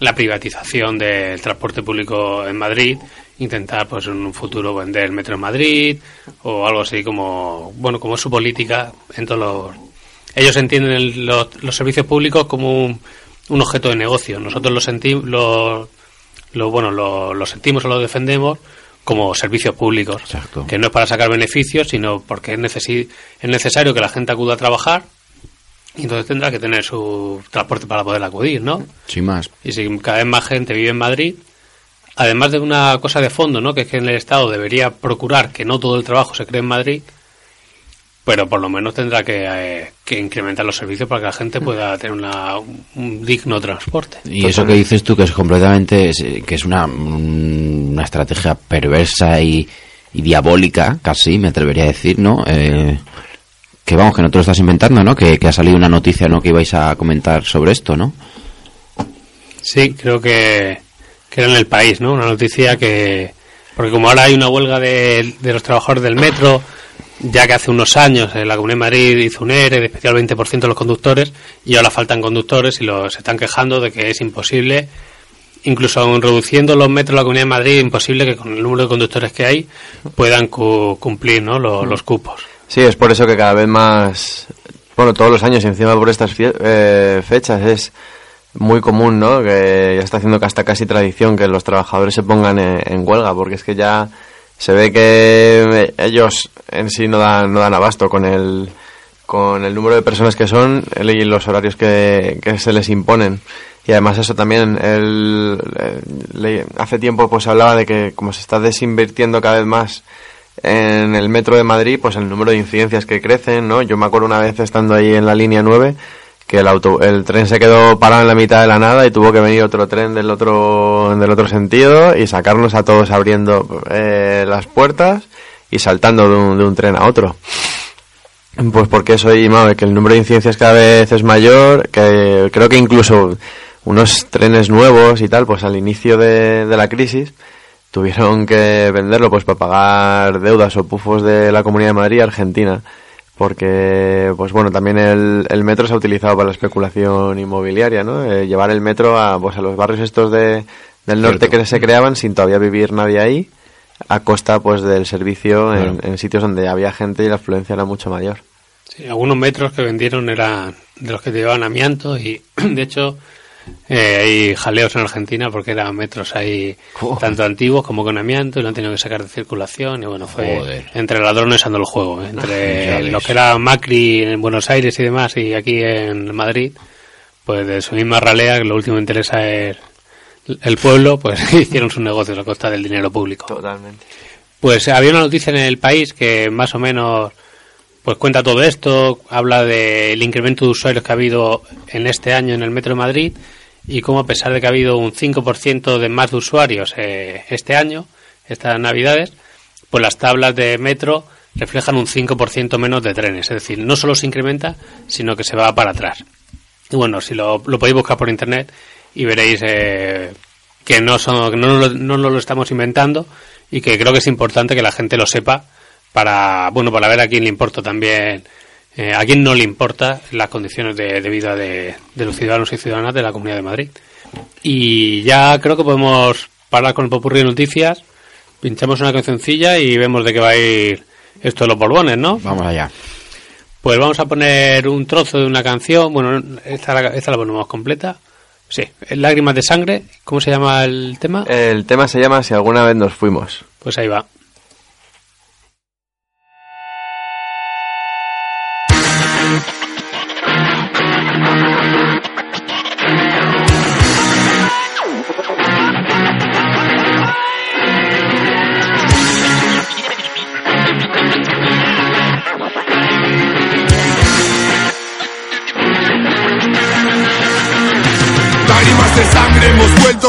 la privatización del transporte público en Madrid, intentar pues en un futuro vender el metro en Madrid o algo así como, bueno, como su política en todos los... Ellos entienden el- los, los servicios públicos como un, objeto de negocio. Nosotros lo sentimos, lo, lo, bueno, lo, lo sentimos o lo defendemos como servicios públicos, Exacto. que no es para sacar beneficios, sino porque es, necesi- es necesario que la gente acuda a trabajar y entonces tendrá que tener su transporte para poder acudir, ¿no? sin más Y si cada vez más gente vive en Madrid, además de una cosa de fondo, ¿no? Que es que el Estado debería procurar que no todo el trabajo se cree en Madrid, pero por lo menos tendrá que, eh, que incrementar los servicios para que la gente pueda tener una, un digno transporte. Y eso que dices tú que es completamente que es una, mm, una estrategia perversa y, y diabólica, casi me atrevería a decir, ¿no? Eh, que vamos, que no te lo estás inventando, ¿no? Que, que ha salido una noticia, ¿no? Que ibais a comentar sobre esto, ¿no? Sí, creo que, que era en el país, ¿no? Una noticia que... Porque como ahora hay una huelga de, de los trabajadores del metro, ya que hace unos años eh, la Comunidad de Madrid hizo un ERE de especial 20% de los conductores y ahora faltan conductores y los se están quejando de que es imposible, incluso aun reduciendo los metros de la Comunidad de Madrid, imposible que con el número de conductores que hay puedan cu- cumplir ¿no? Lo- los cupos. Sí, es por eso que cada vez más, bueno, todos los años y encima por estas eh, fechas es muy común, ¿no? Que ya está haciendo hasta casi tradición que los trabajadores se pongan en, en huelga, porque es que ya se ve que ellos en sí no dan, no dan abasto con el, con el número de personas que son y los horarios que, que se les imponen. Y además eso también, el, eh, le- hace tiempo pues hablaba de que como se está desinvirtiendo cada vez más en el metro de Madrid, pues el número de incidencias que crecen, ¿no? Yo me acuerdo una vez estando ahí en la línea 9 que el auto, el tren se quedó parado en la mitad de la nada y tuvo que venir otro tren del otro del otro sentido y sacarnos a todos abriendo eh, las puertas y saltando de un, de un tren a otro. Pues porque eso y mame, que el número de incidencias cada vez es mayor, que creo que incluso unos trenes nuevos y tal, pues al inicio de, de la crisis tuvieron que venderlo pues para pagar deudas o pufos de la Comunidad de Madrid Argentina porque pues bueno también el, el metro se ha utilizado para la especulación inmobiliaria no Eh, llevar el metro a pues a los barrios estos de del norte Cierto. que se creaban sin todavía vivir nadie ahí a costa pues del servicio en, Claro. en sitios donde había gente y la afluencia era mucho mayor Sí, algunos metros que vendieron eran de los que llevaban amianto y de hecho eh, hay jaleos en Argentina porque eran metros ahí tanto antiguos como con amianto y lo han tenido que sacar de circulación y bueno fue Joder. entre ladrones ando el juego ¿eh? Entre ves. lo que era Macri en Buenos Aires y demás y aquí en Madrid pues de su misma ralea que lo último que interesa es el pueblo pues hicieron sus negocios a costa del dinero público totalmente pues había una noticia en el país que más o menos pues cuenta todo esto, habla del incremento de usuarios que ha habido en este año en el Metro de Madrid y cómo a pesar de que ha habido un 5% de más de usuarios eh, este año, estas navidades, pues las tablas de metro reflejan un 5% menos de trenes. Es decir, no solo se incrementa, sino que se va para atrás. Y bueno, si lo, podéis buscar por internet y veréis eh, que no, son, no, no nos lo estamos inventando y que creo que es importante que la gente lo sepa para, bueno, para ver a quién le importa también, eh, a quién no le importa las condiciones de, de vida de, de los ciudadanos y ciudadanas de la Comunidad de Madrid. Y ya creo que podemos parar con el popurrí de noticias, pinchamos una cancioncilla y vemos de qué va a ir esto de los Borbones, ¿no? Vamos allá. Pues vamos a poner un trozo de una canción. Bueno, esta, la- esta la ponemos completa. Sí, Lágrimas de Sangre. ¿Cómo se llama el tema? El tema se llama Si alguna vez nos fuimos. Pues ahí va.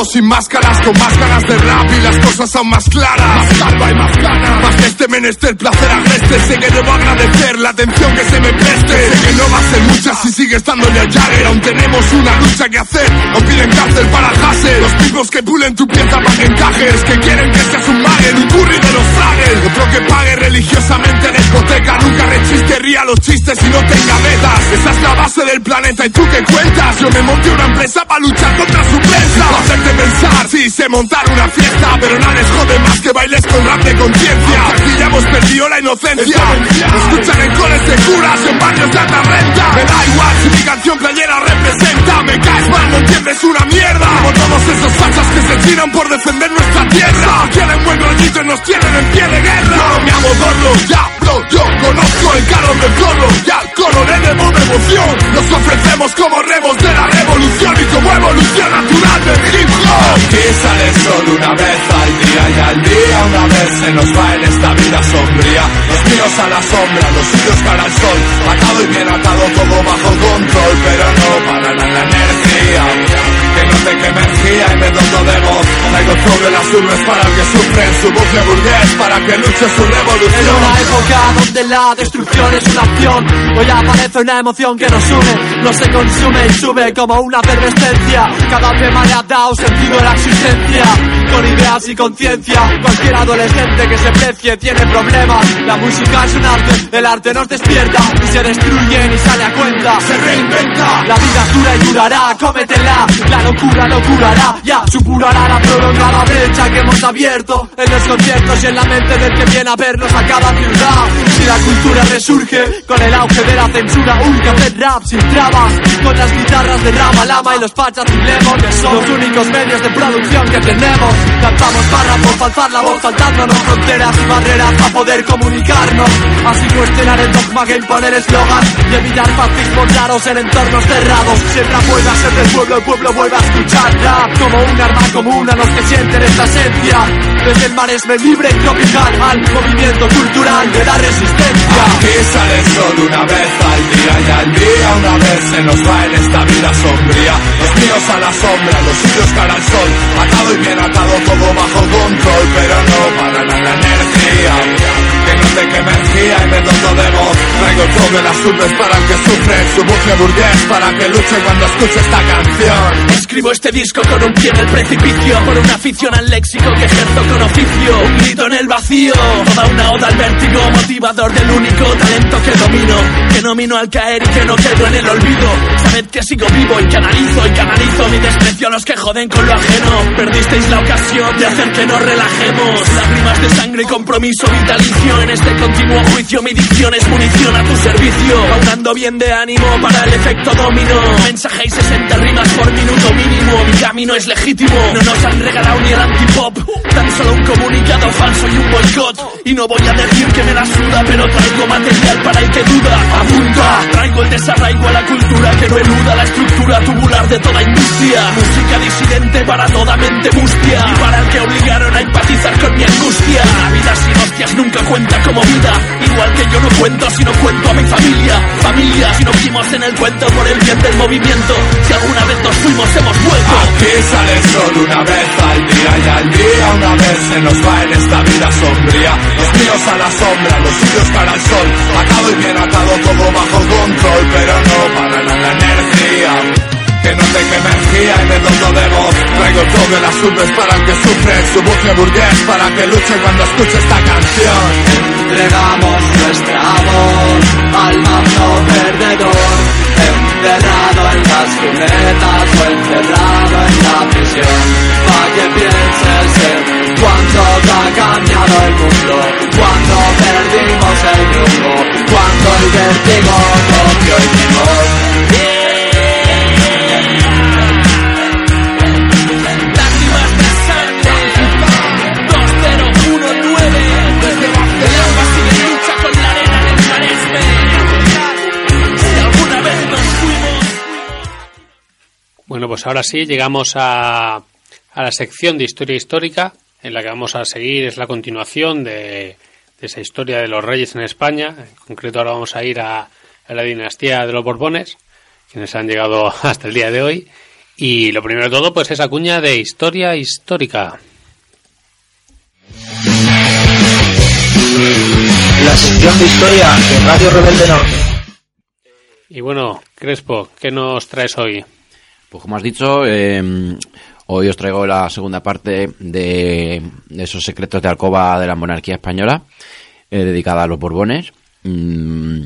Sin máscaras, con máscaras de rap y las cosas son más claras. Más calva y más gana. Más que este menester, placer agreste. Sé que debo agradecer la atención que se me preste. Sé que no va a ser mucha si sigue estando en el Jagger. Aún tenemos una lucha que hacer. Aún piden cárcel para Los tipos que pulen tu pieza para que encajes. Que quieren que seas un maguen, un curry de los fraggles. Otro que pague religiosamente en discoteca. Nunca rechiste, ría los chistes y no tenga metas. Esa es la base del planeta y tú qué cuentas. Yo me monté una empresa para luchar contra su prensa. Hacerte pensar, sí, sé montar una fiesta. Pero nada les jode más que bailes con rap de conciencia. Aquí ya hemos perdido la inocencia. Escuchan en coles de curas, en barrios de alta renta. Me da igual si mi canción playera representa. Me caes mal, no entiendes una mierda. Todos esos fachas que se tiran por defender nuestra tierra. Quieren buen rollito y nos tienen en pie de guerra. No me hago gordo, ya hablo, yo conozco el carro del coro. Ya al coro le debo devoción. Nos ofrecemos como remos de la revolución y como evolución natural del hip hop. Sale solo una vez al día y al día una vez se nos va en esta vida sombría. Los míos a la sombra, los suyos cara al sol. Atado y bien atado, todo bajo control, pero no paran en la energía. Que no te queme energía y me doto de voz. Traigo sobre las urbes para el que sufre en su bucle burgués, para que luche su En revolución. una época donde la destrucción es una acción Hoy aparece una emoción que nos une No se consume y sube como una efervescencia Cada tema le ha dado sentido a la existencia Con ideas y conciencia. Cualquier adolescente que se precie tiene problemas. La música es un arte, el arte nos despierta. Y se destruye ni sale a cuenta. Se reinventa. La vida dura y durará, cómetela. La locura lo curará, ya. Supurará la prolongada brecha que hemos abierto En los conciertos y en la mente del que viene a vernos a cada ciudad. Si la cultura resurge con el auge de la censura que hacer rap sin trabas Con las guitarras de Rama Lama y los pachas y Lemon Que son los únicos medios de producción que tenemos. Cantamos párrafos, faltar la voz saltándonos fronteras y barreras para poder comunicarnos. Así cuestionar el dogma que impone el eslogan Y evitar fascismos raros en entornos cerrados. Siempre vuelve a ser del pueblo, el pueblo vuelve a escuchar rap Como un arma común a los que sienten esta esencia. Desde el maresme libre y tropical al movimiento cultural de la resistencia. Aquí sale solo una vez al día y al día una vez se nos va en esta vida sombría. Los míos a la sombra, los suyos cara al sol. Atado y De las urbes para el que sufre, su bucle burgués para que luche cuando escuche esta canción. Escribo este disco con un pie en el precipicio Por una afición al léxico que ejerzo con oficio. Un grito en el vacío Toda una oda al vértigo Motivador del único talento que domino. Que nomino al caer y que no quedo en el olvido. Sabed que sigo vivo y que analizo y canalizo Mi desprecio a los que joden con lo ajeno. Perdisteis la ocasión de hacer que nos relajemos. Lágrimas de sangre y compromiso vitalicio. En este continuo juicio mi dicción es munición a tu servicio. Aunando bien de ánimo para el efecto domino Mensaje y 60 rimas por minuto mínimo. Mi camino es legítimo. No nos han regalado ni el antipop. Tan solo un comunicado falso y un boicot. Y no voy a decir que me la suda Pero traigo material para el que duda. Apunta. Traigo el desarraigo a la cultura Que no eluda la estructura tubular de toda industria. Música disidente para toda mente mustia. Y para el que obligaron a empatizar con mi angustia. La vida sin hostias nunca cuenta como vida. Igual que yo no cuento si no cuento a mi familia, familia Si nos fuimos en el cuento por el bien del movimiento. Si alguna vez nos fuimos hemos vuelto. Aquí sale el sol una vez al día y al día una vez se nos va en esta vida sombría. Los míos a la sombra, los suyos para el sol. Atado y bien atado, todo bajo control Pero no para la energía que no tenga energía y me los debemos. Traigo todo el asunto para el que sufre su buque burgués, para que luche cuando escuche esta canción. Entregamos nuestra voz al mando perdedor, enterrado en las cunetas o encerrado en la prisión. Para que pienses en cuánto ha cambiado el mundo, cuando perdimos el rumbo, cuando el vértigo copió el timón. Pues ahora sí, llegamos a, a la sección de historia histórica, en la que vamos a seguir, es la continuación de, de esa historia de los reyes en España. En concreto, ahora vamos a ir a, a la dinastía de los Borbones, quienes han llegado hasta el día de hoy. Y lo primero de todo, pues esa cuña de historia histórica. La sección de historia de Radio Rebelde Norte. Y bueno, Crespo, ¿qué nos traes hoy? Pues como has dicho, eh, hoy os traigo la segunda parte de, esos secretos de alcoba de la monarquía española, eh, dedicada a los Borbones. Mm,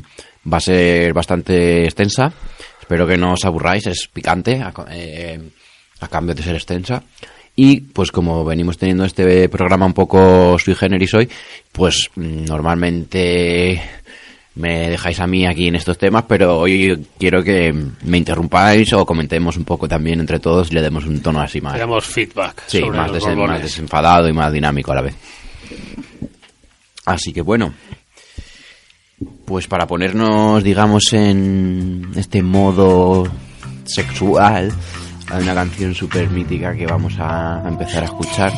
va a ser bastante extensa. Espero que no os aburráis, es picante a, eh, a cambio de ser extensa. Y pues como venimos teniendo este programa un poco sui generis hoy, pues mm, normalmente me dejáis a mí aquí en estos temas, pero hoy quiero que me interrumpáis o comentemos un poco también entre todos y le demos un tono así más. Damos feedback Sí, sobre más, los desen- Borbones. más desenfadado y más dinámico a la vez. Así que bueno, pues para ponernos, digamos, en este modo sexual, hay una canción súper mítica que vamos a empezar a escuchar.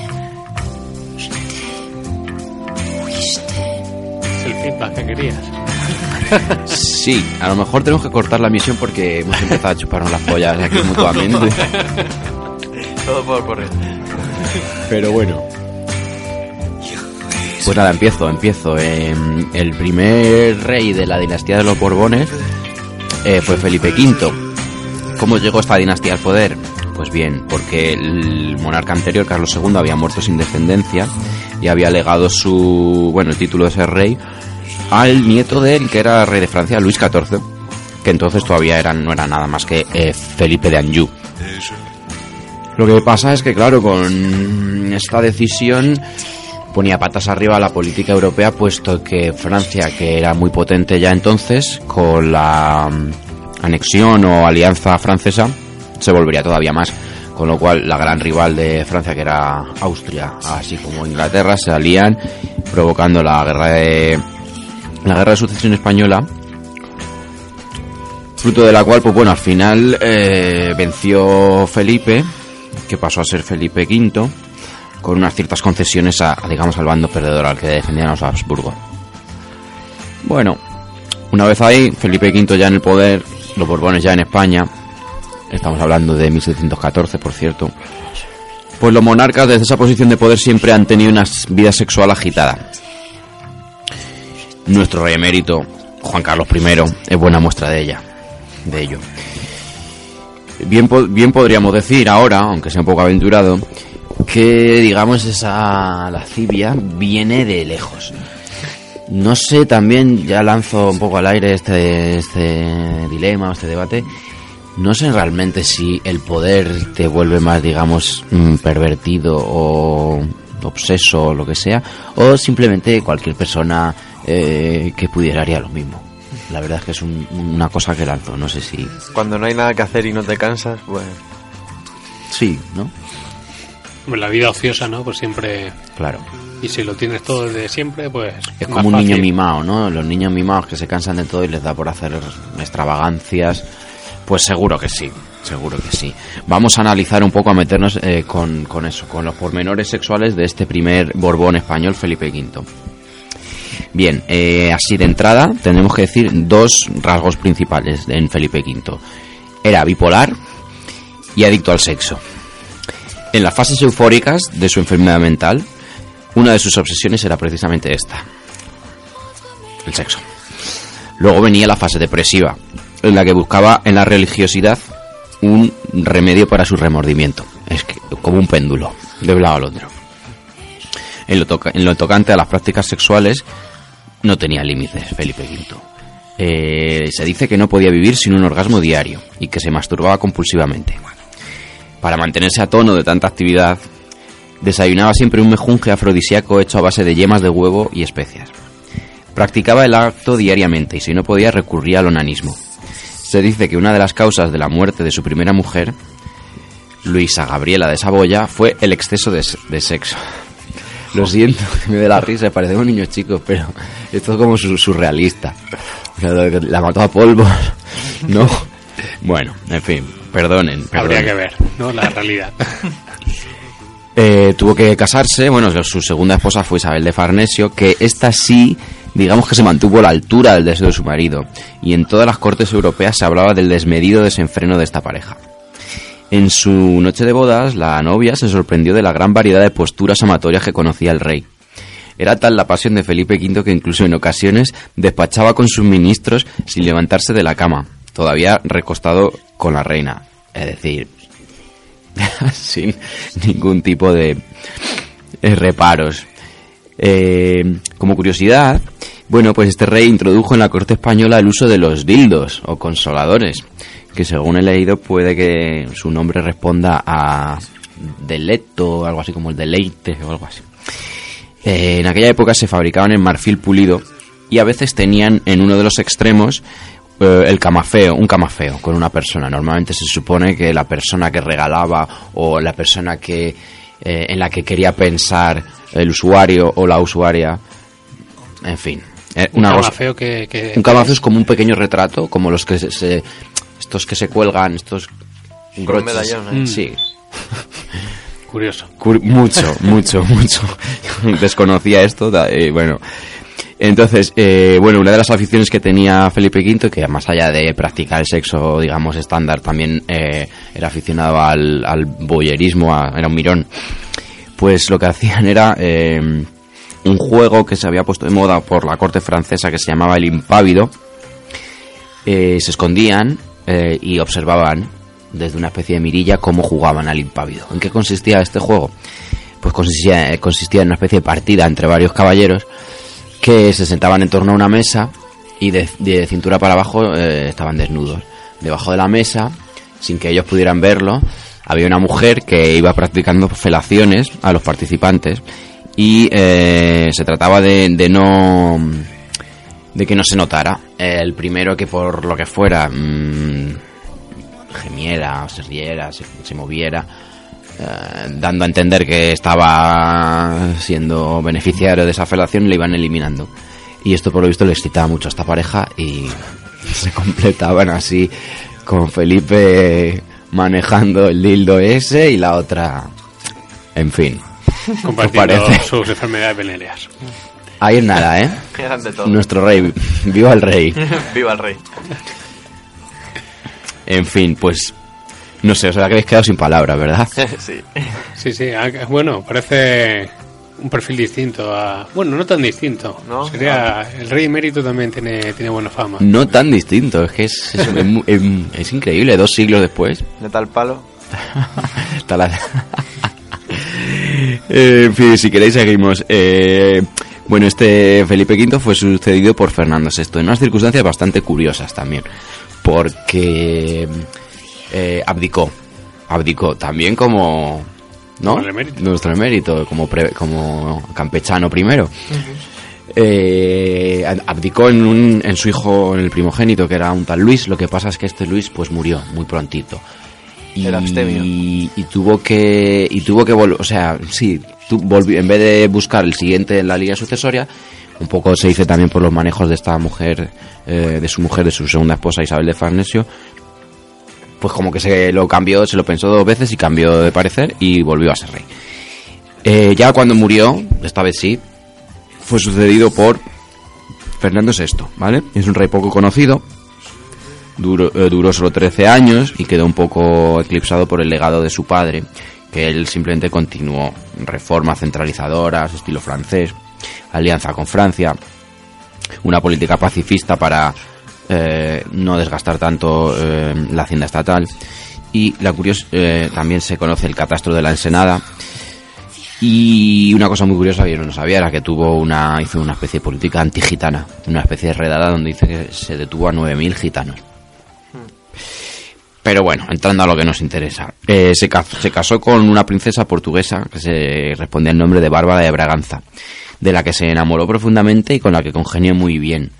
Que querías. Sí, a lo mejor tenemos que cortar la misión porque hemos empezado a chuparnos las pollas aquí mutuamente. Todo por correr. Pero bueno. Pues nada, empiezo, empiezo. Eh, el primer rey de la dinastía de los Borbones eh, fue Felipe V. ¿Cómo llegó esta dinastía al poder? Pues bien, porque el monarca anterior, Carlos II, había muerto sin descendencia y había legado su, bueno, el título de ser rey al nieto de él, que era rey de Francia, Luis XIV, que entonces todavía era, no era nada más que eh, Felipe de Anjou. Lo que pasa es que, claro, con esta decisión ponía patas arriba la política europea, puesto que Francia, que era muy potente ya entonces, con la mm, anexión o alianza francesa, se volvería todavía más. Con lo cual, la gran rival de Francia, que era Austria, así como Inglaterra, se alían, provocando la guerra de la guerra de sucesión española, fruto de la cual, pues bueno, al final eh, venció Felipe, que pasó a ser Felipe V, con unas ciertas concesiones a, digamos, al bando perdedor al que defendían los Habsburgo. Bueno, una vez ahí, Felipe V ya en el poder, los Borbones ya en España, estamos hablando de 1714, por cierto, pues los monarcas desde esa posición de poder siempre han tenido una vida sexual agitada. Nuestro rey emérito, Juan Carlos I, es buena muestra de ella, de ello. Bien, bien podríamos decir ahora, aunque sea un poco aventurado, que digamos esa lascivia viene de lejos. No sé, también ya lanzo un poco al aire este, este dilema, este debate. No sé realmente si el poder te vuelve más, digamos, mm, pervertido o obseso o lo que sea, o simplemente cualquier persona eh, que pudiera haría lo mismo. La verdad es que es un- una cosa que lanzo, no sé si... Cuando no hay nada que hacer y no te cansas, bueno. Sí, ¿no? Hombre, La vida ociosa, ¿no? Pues siempre... Claro. Y si lo tienes todo desde siempre, pues... Es como un niño mimado, ¿no? Los niños mimados que se cansan de todo y les da por hacer extravagancias. Pues seguro que sí, seguro que sí. Vamos a analizar un poco, a meternos eh, con, con eso, con los pormenores sexuales de este primer Borbón español, Felipe V. Bien, eh, así de entrada tenemos que decir dos rasgos principales en Felipe V. Era bipolar y adicto al sexo. En las fases eufóricas de su enfermedad mental, una de sus obsesiones era precisamente esta, el sexo. Luego venía la fase depresiva, en la que buscaba en la religiosidad un remedio para su remordimiento. Es que, como un péndulo, de un lado al otro. En lo, toca- en lo tocante a las prácticas sexuales, no tenía límites Felipe V. Eh, se dice que no podía vivir sin un orgasmo diario y que se masturbaba compulsivamente. Para mantenerse a tono de tanta actividad, desayunaba siempre un mejunje afrodisíaco hecho a base de yemas de huevo y especias. Practicaba el acto diariamente y si no podía recurría al onanismo. Se dice que una de las causas de la muerte de su primera mujer, Luisa Gabriela de Saboya, fue el exceso de, de sexo. Lo siento, me dé la risa, parecemos niños chicos, pero esto es como su- surrealista. La mató a polvos, ¿no? Bueno, en fin, perdonen. Habría perdonen. que ver, ¿no? La realidad. Eh, tuvo que casarse, bueno, su segunda esposa fue Isabel de Farnesio, que esta sí, digamos que se mantuvo a la altura del deseo de su marido, y en todas las cortes europeas se hablaba del desmedido desenfreno de esta pareja. En su noche de bodas, la novia se sorprendió de la gran variedad de posturas amatorias que conocía el rey. Era tal la pasión de Felipe V que incluso en ocasiones despachaba con sus ministros sin levantarse de la cama, todavía recostado con la reina. Es decir, sin ningún tipo de eh, reparos. Eh, como curiosidad, bueno, pues este rey introdujo en la corte española el uso de los dildos o consoladores, que según he leído puede que su nombre responda a deleto, algo así como el deleite o algo así. Eh, en aquella época se fabricaban en marfil pulido y a veces tenían en uno de los extremos eh, el camafeo, un camafeo con una persona. Normalmente se supone que la persona que regalaba o la persona que eh, en la que quería pensar el usuario o la usuaria, en fin, Un camafeo que- que- un camafeo es como un pequeño retrato, como los que se, se- estos que se cuelgan, estos broches. medallón, ¿eh? Sí, Curioso. Cur- mucho, mucho, mucho. Desconocía esto, da- eh, bueno. Entonces, eh, bueno, una de las aficiones que tenía Felipe V, que más allá de practicar el sexo, digamos, estándar, también eh, era aficionado al, al boyerismo, a- era un mirón, pues lo que hacían era eh, un juego que se había puesto de moda por la corte francesa que se llamaba el impávido. Eh, se escondían eh, y observaban desde una especie de mirilla cómo jugaban al impávido. ¿En qué consistía este juego? Pues consistía, eh, consistía en una especie de partida entre varios caballeros que se sentaban en torno a una mesa y de, cintura para abajo eh, estaban desnudos. Debajo de la mesa, sin que ellos pudieran verlo, había una mujer que iba practicando felaciones a los participantes y eh, se trataba de no de que no se notara. El primero que por lo que fuera mm, gemiera, se riera, se, se moviera, eh, dando a entender que estaba siendo beneficiario de esa felación, le iban eliminando. Y esto por lo visto le excitaba mucho a esta pareja y se completaban así con Felipe manejando el dildo ese y la otra, en fin. Compartiendo sus enfermedades venéreas. Ahí es nada, ¿eh? Eran de todo. Nuestro rey, viva el rey. Viva el rey. En fin, pues no sé, os habéis quedado sin palabras, ¿verdad? sí. Sí, sí, ah, bueno, parece un perfil distinto a... Bueno, no tan distinto. ¿No? Sería... El rey emérito también tiene, tiene buena fama. No tan distinto, es que es, es, es mu- es increíble, dos siglos después. De tal palo. Está la- Eh, en fin, si queréis seguimos. Eh, bueno, este Felipe V fue sucedido por Fernando VI en unas circunstancias bastante curiosas también, porque eh, abdicó, abdicó también como, ¿no? Como el emérito. Nuestro emérito, como pre- como campechano primero. Eh, ab- abdicó en, un, en su hijo, en el primogénito, que era un tal Luis. Lo que pasa es que este Luis, pues murió muy prontito. Y, Era abstemio. y tuvo que y tuvo que volver, o sea, sí, en vez de buscar el siguiente en la línea sucesoria, un poco se dice también por los manejos de esta mujer, eh, de su mujer, de su segunda esposa Isabel de Farnesio, pues como que se lo cambió, se lo pensó dos veces y cambió de parecer y volvió a ser rey. Eh, ya cuando murió, esta vez sí, fue sucedido por Fernando VI, ¿vale? Es un rey poco conocido, duró, eh, duró solo 13 años y quedó un poco eclipsado por el legado de su padre, que él simplemente continuó reformas centralizadoras, estilo francés, alianza con Francia, una política pacifista para eh, no desgastar tanto eh, la hacienda estatal y la curios eh, también se conoce el catastro de la Ensenada Y una cosa muy curiosa yo no sabía era que tuvo una hizo una especie de política antigitana, una especie de redada donde dice que se detuvo a 9.000 gitanos. Pero bueno, entrando a lo que nos interesa. Eh, se, ca- se casó con una princesa portuguesa que se respondía el nombre de Bárbara de Braganza, de la que se enamoró profundamente y con la que congenió muy bien.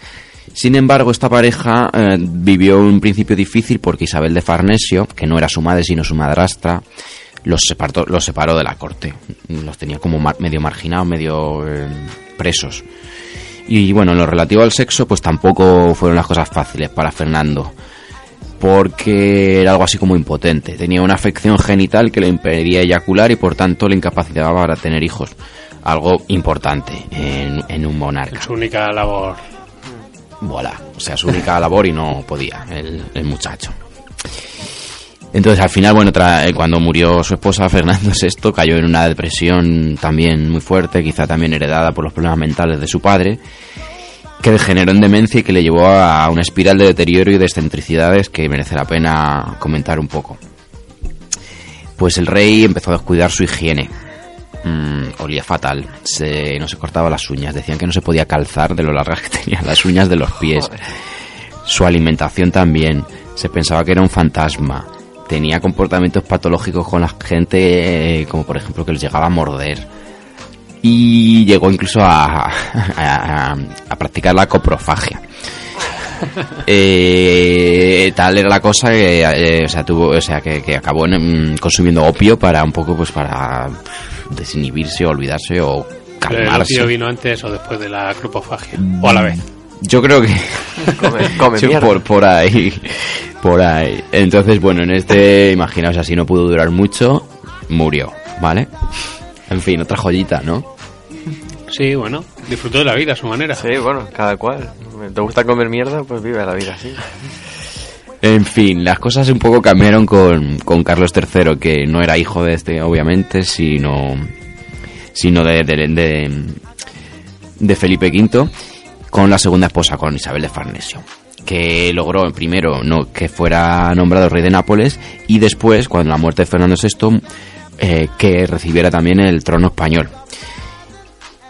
Sin embargo, esta pareja eh, vivió un principio difícil porque Isabel de Farnesio, que no era su madre sino su madrastra, los separó, los separó de la corte. Los tenía como medio marginados, medio eh, presos. Y bueno, en lo relativo al sexo, pues tampoco fueron las cosas fáciles para Fernando. Porque era algo así como impotente. Tenía una afección genital que le impedía eyacular y por tanto le incapacitaba para tener hijos. Algo importante en, en un monarca. Su única labor. Voilà. O sea, su única labor y no podía el, el muchacho. Entonces, al final, bueno, tra- eh, cuando murió su esposa, Fernando VI cayó en una depresión también muy fuerte, quizá también heredada por los problemas mentales de su padre, que degeneró en demencia y que le llevó a una espiral de deterioro y de excentricidades que merece la pena comentar un poco. Pues el rey empezó a descuidar su higiene. Mm, olía fatal, se, no se cortaba las uñas, decían que no se podía calzar de lo largas que tenían las uñas de los pies. Su alimentación también, se pensaba que era un fantasma. Tenía comportamientos patológicos con la gente, eh, como por ejemplo que les llegaba a morder. Y llegó incluso a, a- a- a practicar la coprofagia. Eh, tal era la cosa que, eh, o sea, tuvo, o sea, que, que acabó en, mm, consumiendo opio para un poco, pues, para desinhibirse, olvidarse o ¿El calmarse. opio vino antes o después de la cropofagia? O a la vez. Yo creo que Come- come Sí, por, por ahí, por ahí. Entonces, bueno, en este, imaginaos así, no pudo durar mucho, murió, ¿vale? En fin, otra joyita, ¿no? Sí, bueno, disfrutó de la vida a su manera. Sí, bueno, cada cual. ¿Te gusta comer mierda? Pues vive la vida así. En fin, las cosas un poco cambiaron con, con Carlos III, que no era hijo de este, obviamente, sino, sino de, de, de, de Felipe V, con la segunda esposa, con Isabel de Farnesio, que logró primero no que fuera nombrado rey de Nápoles y después, cuando la muerte de Fernando VI, eh, que recibiera también el trono español.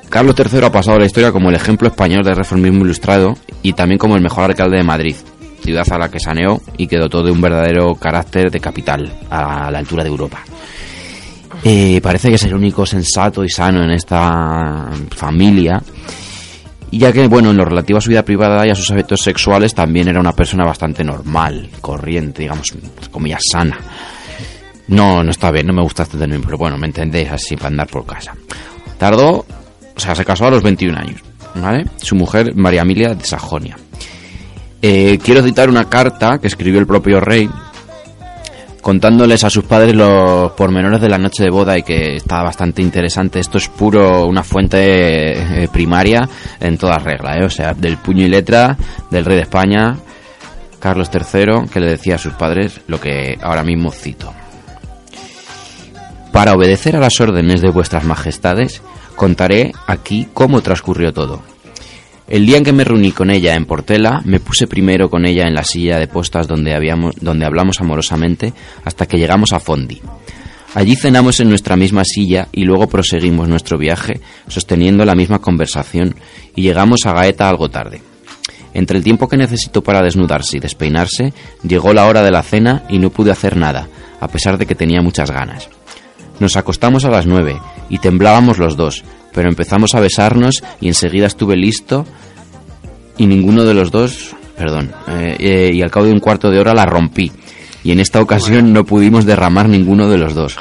Carlos III ha pasado a la historia como el ejemplo español de reformismo ilustrado y también como el mejor alcalde de Madrid, ciudad a la que saneó y que dotó de un verdadero carácter de capital a la altura de Europa. Eh, parece que es el único sensato y sano en esta familia, ya que, bueno, en lo relativo a su vida privada y a sus hábitos sexuales también era una persona bastante normal, corriente, digamos, comillas, sana. No, no está bien, no me gusta este término, pero bueno, me entendéis así para andar por casa. Tardó, o sea, se casó a los 21 años, ¿vale? Su mujer, María Emilia de Sajonia. Eh, quiero citar una carta que escribió el propio rey contándoles a sus padres los pormenores de la noche de boda y que está bastante interesante. Esto es puro una fuente eh, primaria en toda regla, ¿eh? o sea, del puño y letra del rey de España, Carlos III, que le decía a sus padres lo que ahora mismo cito. Para obedecer a las órdenes de vuestras majestades, contaré aquí cómo transcurrió todo. El día en que me reuní con ella en Portela, me puse primero con ella en la silla de postas donde, habíamos, donde hablamos amorosamente hasta que llegamos a Fondi. Allí cenamos en nuestra misma silla y luego proseguimos nuestro viaje sosteniendo la misma conversación y llegamos a Gaeta algo tarde. Entre el tiempo que necesitó para desnudarse y despeinarse, llegó la hora de la cena y no pude hacer nada, a pesar de que tenía muchas ganas. Nos acostamos a las nueve y temblábamos los dos, pero empezamos a besarnos y enseguida estuve listo y ninguno de los dos, perdón, eh, eh, y al cabo de un cuarto de hora la rompí y en esta ocasión no pudimos derramar ninguno de los dos.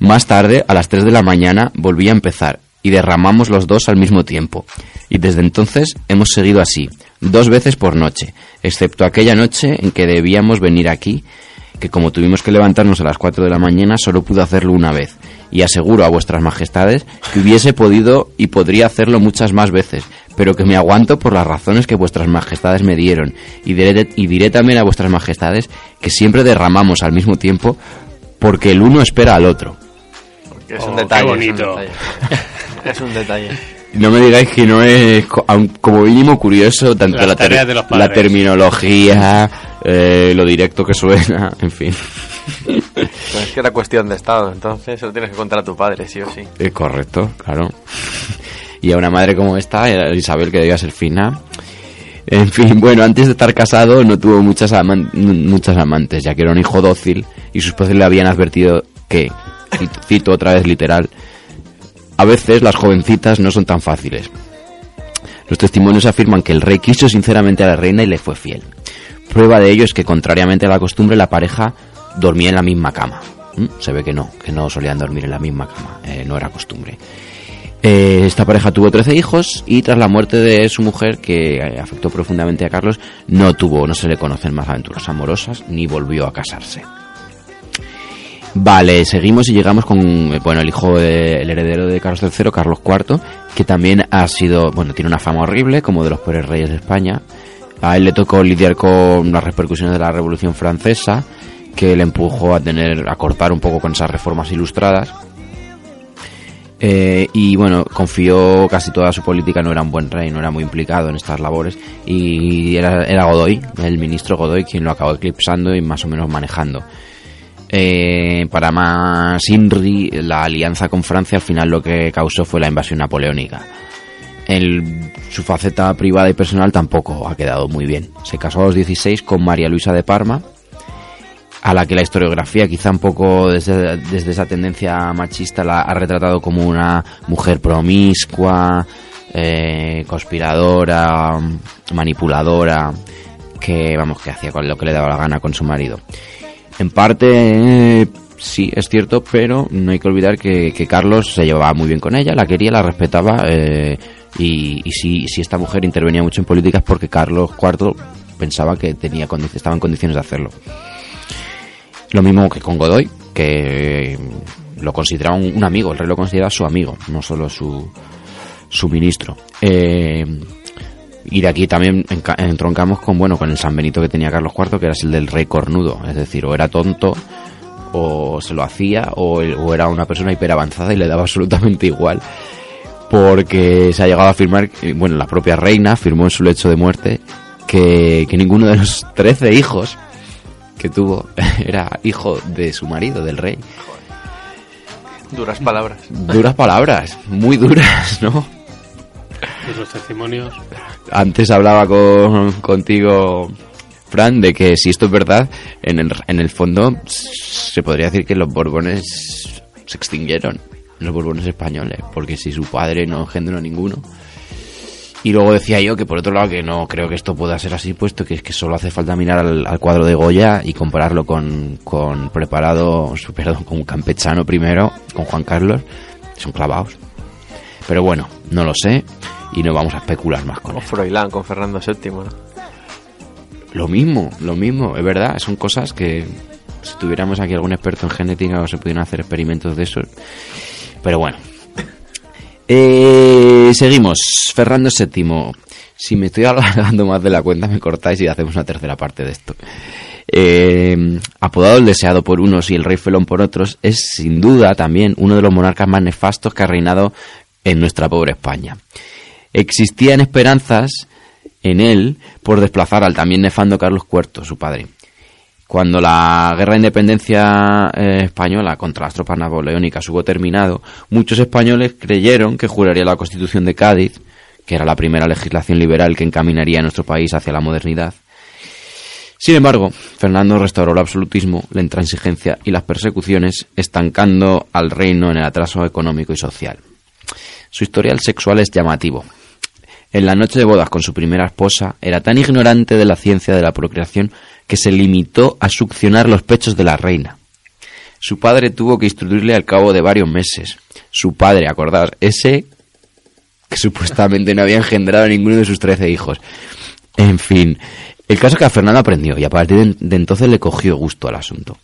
Más tarde, a las 3 de la mañana, volví a empezar y derramamos los dos al mismo tiempo. Y desde entonces hemos seguido así, dos veces por noche, excepto aquella noche en que debíamos venir aquí, que como tuvimos que levantarnos a las 4 de la mañana, solo pude hacerlo una vez. Y aseguro a vuestras majestades que hubiese podido y podría hacerlo muchas más veces, pero que me aguanto por las razones que vuestras majestades me dieron. Y diré, y diré también a vuestras majestades que siempre derramamos al mismo tiempo porque el uno espera al otro. Es Oh, un qué detalle. bonito. Es un detalle. Es un detalle. No me digáis que no es como mínimo curioso tanto Las la, ter- tareas de los la padres. terminología, eh, lo directo que suena, en fin. es que era cuestión de Estado, entonces se lo tienes que contar a tu padre, sí o sí. Es correcto, claro. Y a una madre como esta, era Isabel, que debía ser fina. En fin, bueno, antes de estar casado no tuvo muchas, aman- muchas amantes, ya que era un hijo dócil y sus padres le habían advertido que, cito otra vez literal, a veces las jovencitas no son tan fáciles. Los testimonios afirman que el rey quiso sinceramente a la reina y le fue fiel. Prueba de ello es que, contrariamente a la costumbre, la pareja dormía en la misma cama. ¿Mm? Se ve que no, que no solían dormir en la misma cama, eh, no era costumbre. Eh, esta pareja tuvo 13 hijos y tras la muerte de su mujer, que eh, afectó profundamente a Carlos, no tuvo, no se le conocen más aventuras amorosas ni volvió a casarse. Vale, seguimos y llegamos con, bueno, el hijo, el heredero de Carlos III, Carlos IV, que también ha sido, bueno, tiene una fama horrible, como de los peores reyes de España. A él le tocó lidiar con las repercusiones de la Revolución Francesa, que le empujó a tener, a cortar un poco con esas reformas ilustradas. Eh, y bueno, confió casi toda su política, no era un buen rey, no era muy implicado en estas labores. Y era, era Godoy, el ministro Godoy, quien lo acabó eclipsando y más o menos manejando. Eh, para más Inri, la alianza con Francia al final lo que causó fue la invasión napoleónica. En su faceta privada y personal tampoco ha quedado muy bien. Se casó a los 16 con María Luisa de Parma, a la que la historiografía, quizá un poco desde, desde esa tendencia machista, la ha retratado como una mujer promiscua, eh, conspiradora, manipuladora, que vamos, que hacía con lo que le daba la gana con su marido. En parte eh, sí es cierto, pero no hay que olvidar que, que Carlos se llevaba muy bien con ella, la quería, la respetaba eh, y, y si, si esta mujer intervenía mucho en políticas porque Carlos IV pensaba que tenía estaba en condiciones de hacerlo. Lo mismo que con Godoy, que lo consideraba un, amigo, el rey lo consideraba su amigo, no solo su, su ministro. Eh, y de aquí también entroncamos con bueno con el San Benito que tenía Carlos IV, que era el del rey cornudo, es decir, o era tonto o se lo hacía o, o era una persona hiperavanzada y le daba absolutamente igual. Porque se ha llegado a afirmar, que- bueno, la propia reina afirmó en su lecho de muerte que, que ninguno de los 13 hijos que tuvo era hijo de su marido, del rey. Duras palabras. Duras palabras, muy duras, ¿no? Los testimonios. Antes hablaba con, contigo, Fran, de que si esto es verdad, en el, en el fondo se podría decir que los Borbones se extinguieron, los Borbones españoles, porque si su padre no engendró ninguno. Y luego decía yo que por otro lado que no creo que esto pueda ser así, puesto que es que solo hace falta mirar al, al cuadro de Goya y compararlo con, con preparado, perdón, con Campechano primero, con Juan Carlos, son clavados. Pero bueno, no lo sé y no vamos a especular más con Con Froilán, con Fernando VII, ¿no? lo mismo, lo mismo, es verdad, son cosas que si tuviéramos aquí algún experto en genética o se pudieran hacer experimentos de esos. Pero bueno. Eh, seguimos. Fernando VII. Si me estoy alargando más de la cuenta, me cortáis y hacemos una tercera parte de esto. Eh, apodado el deseado por unos y el rey felón por otros, es sin duda también uno de los monarcas más nefastos que ha reinado en nuestra pobre España. Existían esperanzas en él por desplazar al también nefando Carlos IV, su padre. Cuando la guerra de independencia eh, española contra las tropas napoleónicas hubo terminado, muchos españoles creyeron que juraría la Constitución de Cádiz, que era la primera legislación liberal que encaminaría a nuestro país hacia la modernidad. Sin embargo, Fernando restauró el absolutismo, la intransigencia y las persecuciones, estancando al reino en el atraso económico y social. Su historial sexual es llamativo. En la noche de bodas con su primera esposa, era tan ignorante de la ciencia de la procreación que se limitó a succionar los pechos de la reina. Su padre tuvo que instruirle al cabo de varios meses. Su padre, acordaos, ese que supuestamente no había engendrado a ninguno de sus trece hijos. En fin, el caso es que a Fernando aprendió y a partir de, entonces le cogió gusto al asunto.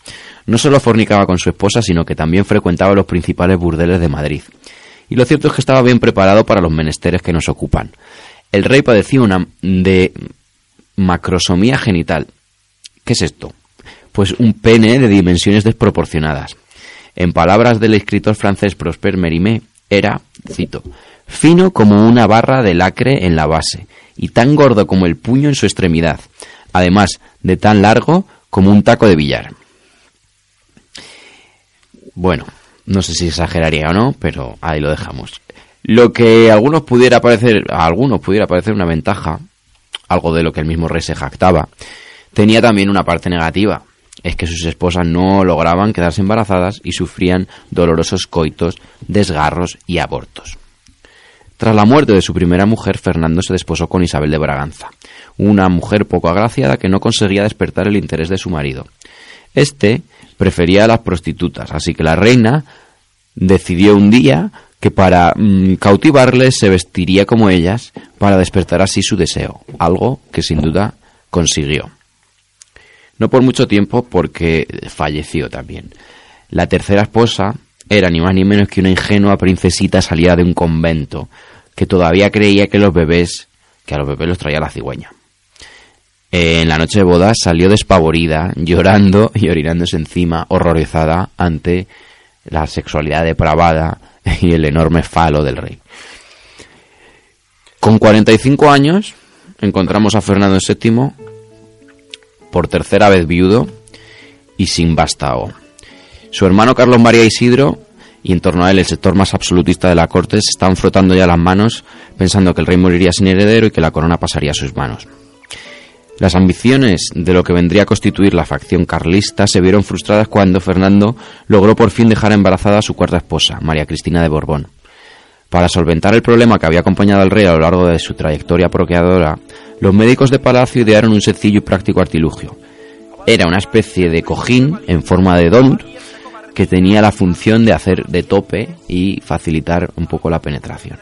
No solo fornicaba con su esposa, sino que también frecuentaba los principales burdeles de Madrid. Y lo cierto es que estaba bien preparado para los menesteres que nos ocupan. El rey padecía una de macrosomía genital. ¿Qué es esto? Pues un pene de dimensiones desproporcionadas. En palabras del escritor francés Prosper Mérimée, era, cito, fino como una barra de lacre en la base y tan gordo como el puño en su extremidad, además de tan largo como un taco de billar. Bueno, no sé si exageraría o no, pero ahí lo dejamos. Lo que a algunos pudiera parecer, a algunos pudiera parecer una ventaja, algo de lo que el mismo rey se jactaba, tenía también una parte negativa. Es que sus esposas no lograban quedarse embarazadas y sufrían dolorosos coitos, desgarros y abortos. Tras la muerte de su primera mujer, Fernando se desposó con Isabel de Braganza, una mujer poco agraciada que no conseguía despertar el interés de su marido. Este prefería a las prostitutas, así que la reina decidió un día que para mm, cautivarles se vestiría como ellas para despertar así su deseo, algo que sin duda consiguió. No por mucho tiempo porque falleció también. La tercera esposa era ni más ni menos que una ingenua princesita salida de un convento, que todavía creía que los bebés, que a los bebés los traía la cigüeña. En la noche de boda salió despavorida, llorando y orinándose encima, horrorizada ante la sexualidad depravada y el enorme falo del rey. Con 45 años encontramos a Fernando VII por tercera vez viudo y sin vástago. Su hermano Carlos María Isidro y en torno a él el sector más absolutista de la corte se estaban frotando ya las manos pensando que el rey moriría sin heredero y que la corona pasaría a sus manos. Las ambiciones de lo que vendría a constituir la facción carlista se vieron frustradas cuando Fernando logró por fin dejar embarazada a su cuarta esposa, María Cristina de Borbón. Para solventar el problema que había acompañado al rey a lo largo de su trayectoria procreadora, los médicos de palacio idearon un sencillo y práctico artilugio. Era una especie de cojín en forma de don que tenía la función de hacer de tope y facilitar un poco la penetración.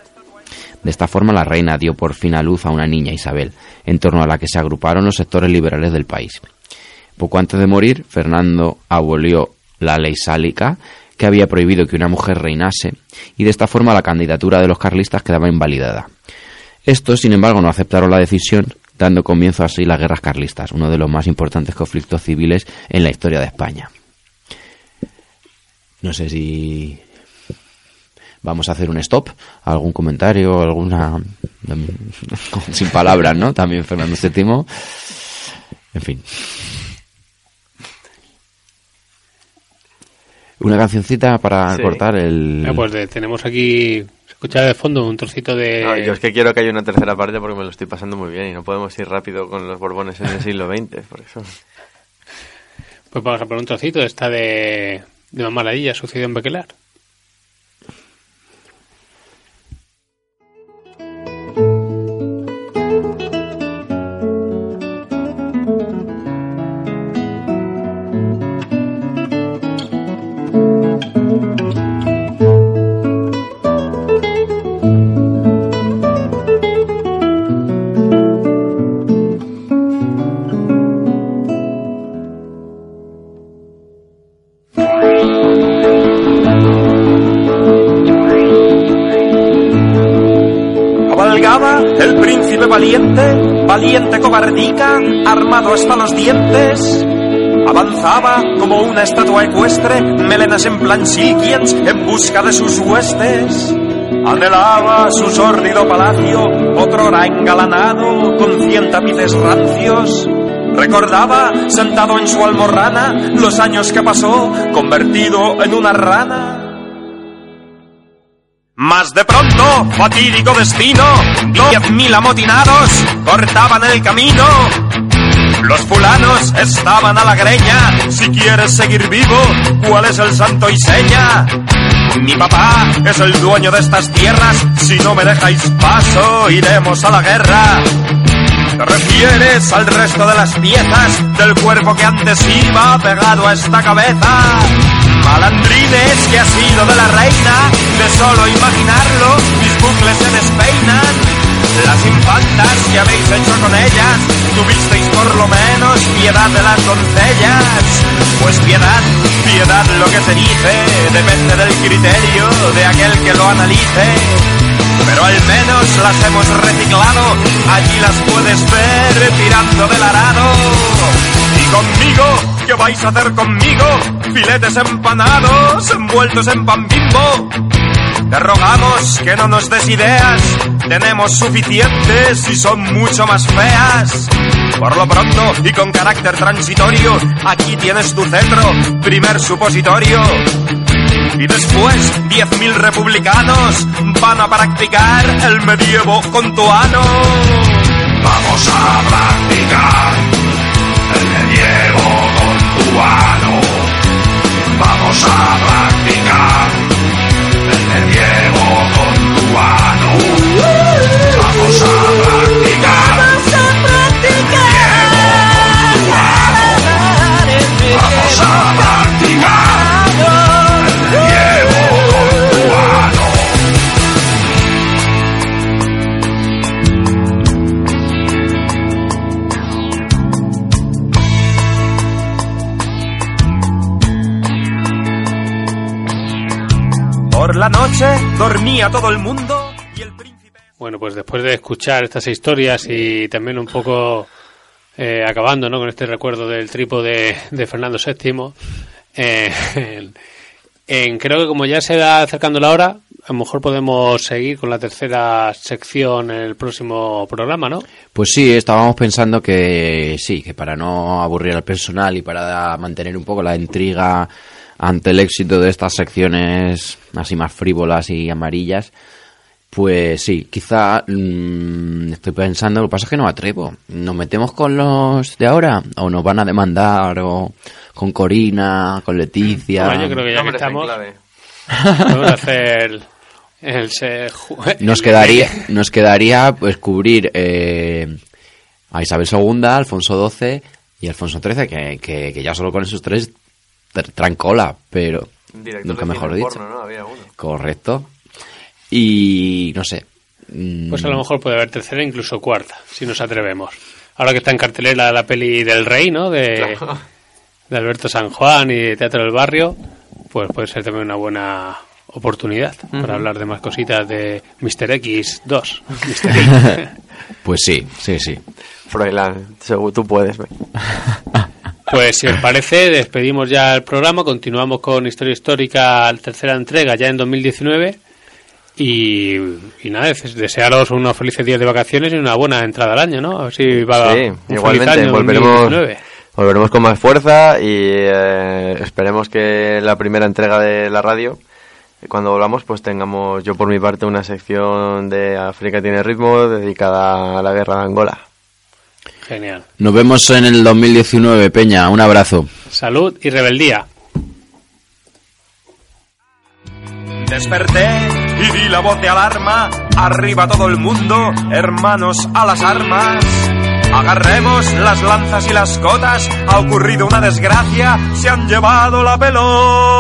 De esta forma la reina dio por fin a luz a una niña, Isabel, en torno a la que se agruparon los sectores liberales del país. Poco antes de morir, Fernando abolió la ley sálica que había prohibido que una mujer reinase y de esta forma la candidatura de los carlistas quedaba invalidada. Estos, sin embargo, no aceptaron la decisión, dando comienzo así las guerras carlistas, uno de los más importantes conflictos civiles en la historia de España. No sé si vamos a hacer un stop, algún comentario, alguna sin palabras, ¿no? También Fernando VII. En fin. Una cancioncita para Sí. cortar el Ah, pues de- tenemos aquí, se escucha de fondo un trocito de... No, yo es que quiero que haya una tercera parte porque me lo estoy pasando muy bien y no podemos ir rápido con los Borbones en el siglo XX, por eso. Pues vamos a poner un trocito de esta de, de Mamá Ladilla, sucedió en Bequelar. Valiente, valiente cobardica, armado hasta los dientes. Avanzaba como una estatua ecuestre, melenas en plan silkiens, en busca de sus huestes. Anhelaba su sórdido palacio, otrora engalanado, con cien tapices rancios. Recordaba, sentado en su almorrana, los años que pasó, convertido en una rana. Mas de pronto, fatídico destino, diez mil amotinados cortaban el camino. Los fulanos estaban a la greña, si quieres seguir vivo, ¿cuál es el santo y seña? Mi papá es el dueño de estas tierras, si no me dejáis paso, iremos a la guerra. ¿Te refieres al resto de las piezas del cuerpo que antes iba pegado a esta cabeza? Malandrines que ha sido de la reina, de solo imaginarlo, mis bucles se despeinan. Las infantas que habéis hecho con ellas, tuvisteis por lo menos piedad de las doncellas. Pues piedad, piedad lo que se dice, depende del criterio de aquel que lo analice. Pero al menos las hemos reciclado, allí las puedes ver tirando del arado. Conmigo, ¿qué vais a hacer conmigo? Filetes empanados, envueltos en pan bimbo. Te rogamos que no nos des ideas, tenemos suficientes y son mucho más feas. Por lo pronto y con carácter transitorio, aquí tienes tu centro, primer supositorio. Y después, diez mil republicanos van a practicar el medievo con tu ano. Vamos a practicar Vamos a practicar el medievo con tu ano. Vamos a practicar. Por la noche dormía todo el mundo. Bueno, pues después de escuchar estas historias y también un poco eh, acabando ¿no? con este recuerdo del trípode de Fernando VII, eh, en- creo que como ya se va acercando la hora, a lo mejor podemos seguir con la tercera sección en el próximo programa, ¿no? Pues sí, estábamos pensando que sí, que para no aburrir al personal y para mantener un poco la intriga ante el éxito de estas secciones así más frívolas y amarillas, pues sí, quizá mm, estoy pensando, lo que pasa es que no me atrevo. ¿Nos metemos con los de ahora? ¿O nos van a demandar? ¿O con Corina? ¿Con Leticia? Bueno, yo creo que ya que estamos, vamos a hacer el se- Nos quedaría, nos quedaría pues cubrir eh, a Isabel II, Alfonso XII y Alfonso XIII, que, que, que ya solo con esos tres tr- traen cola, pero Director nunca de mejor dicho. porno, ¿no? Había uno. Correcto. Y no sé. mm, Pues a lo mejor puede haber tercera, incluso cuarta, si nos atrevemos. Ahora que está en cartelera la peli del Rey, ¿no? De, Claro. de Alberto San Juan y de Teatro del Barrio, pues puede ser también una buena oportunidad para hablar de más cositas de Mr. X 2. Mr. X. Pues sí, sí, sí. Froilán, seguro tú puedes. Pues si os parece, despedimos ya el programa, continuamos con Historia Histórica, tercera entrega ya en 2019. Y, y nada, des- desearos unos felices días de vacaciones y una buena entrada al año, ¿no? A ver si va Sí, un feliz igualmente, año volveremos, 2019. volveremos con más fuerza y eh, esperemos que la primera entrega de la radio, cuando volvamos, pues tengamos yo por mi parte una sección de África tiene ritmo dedicada a la guerra de Angola. Genial. Nos vemos en el 2019, Peña. Un abrazo. Salud y rebeldía. Desperté y di la voz de alarma. Arriba todo el mundo, hermanos a las armas. Agarremos las lanzas y las cotas. Ha ocurrido una desgracia. Se han llevado la pelota.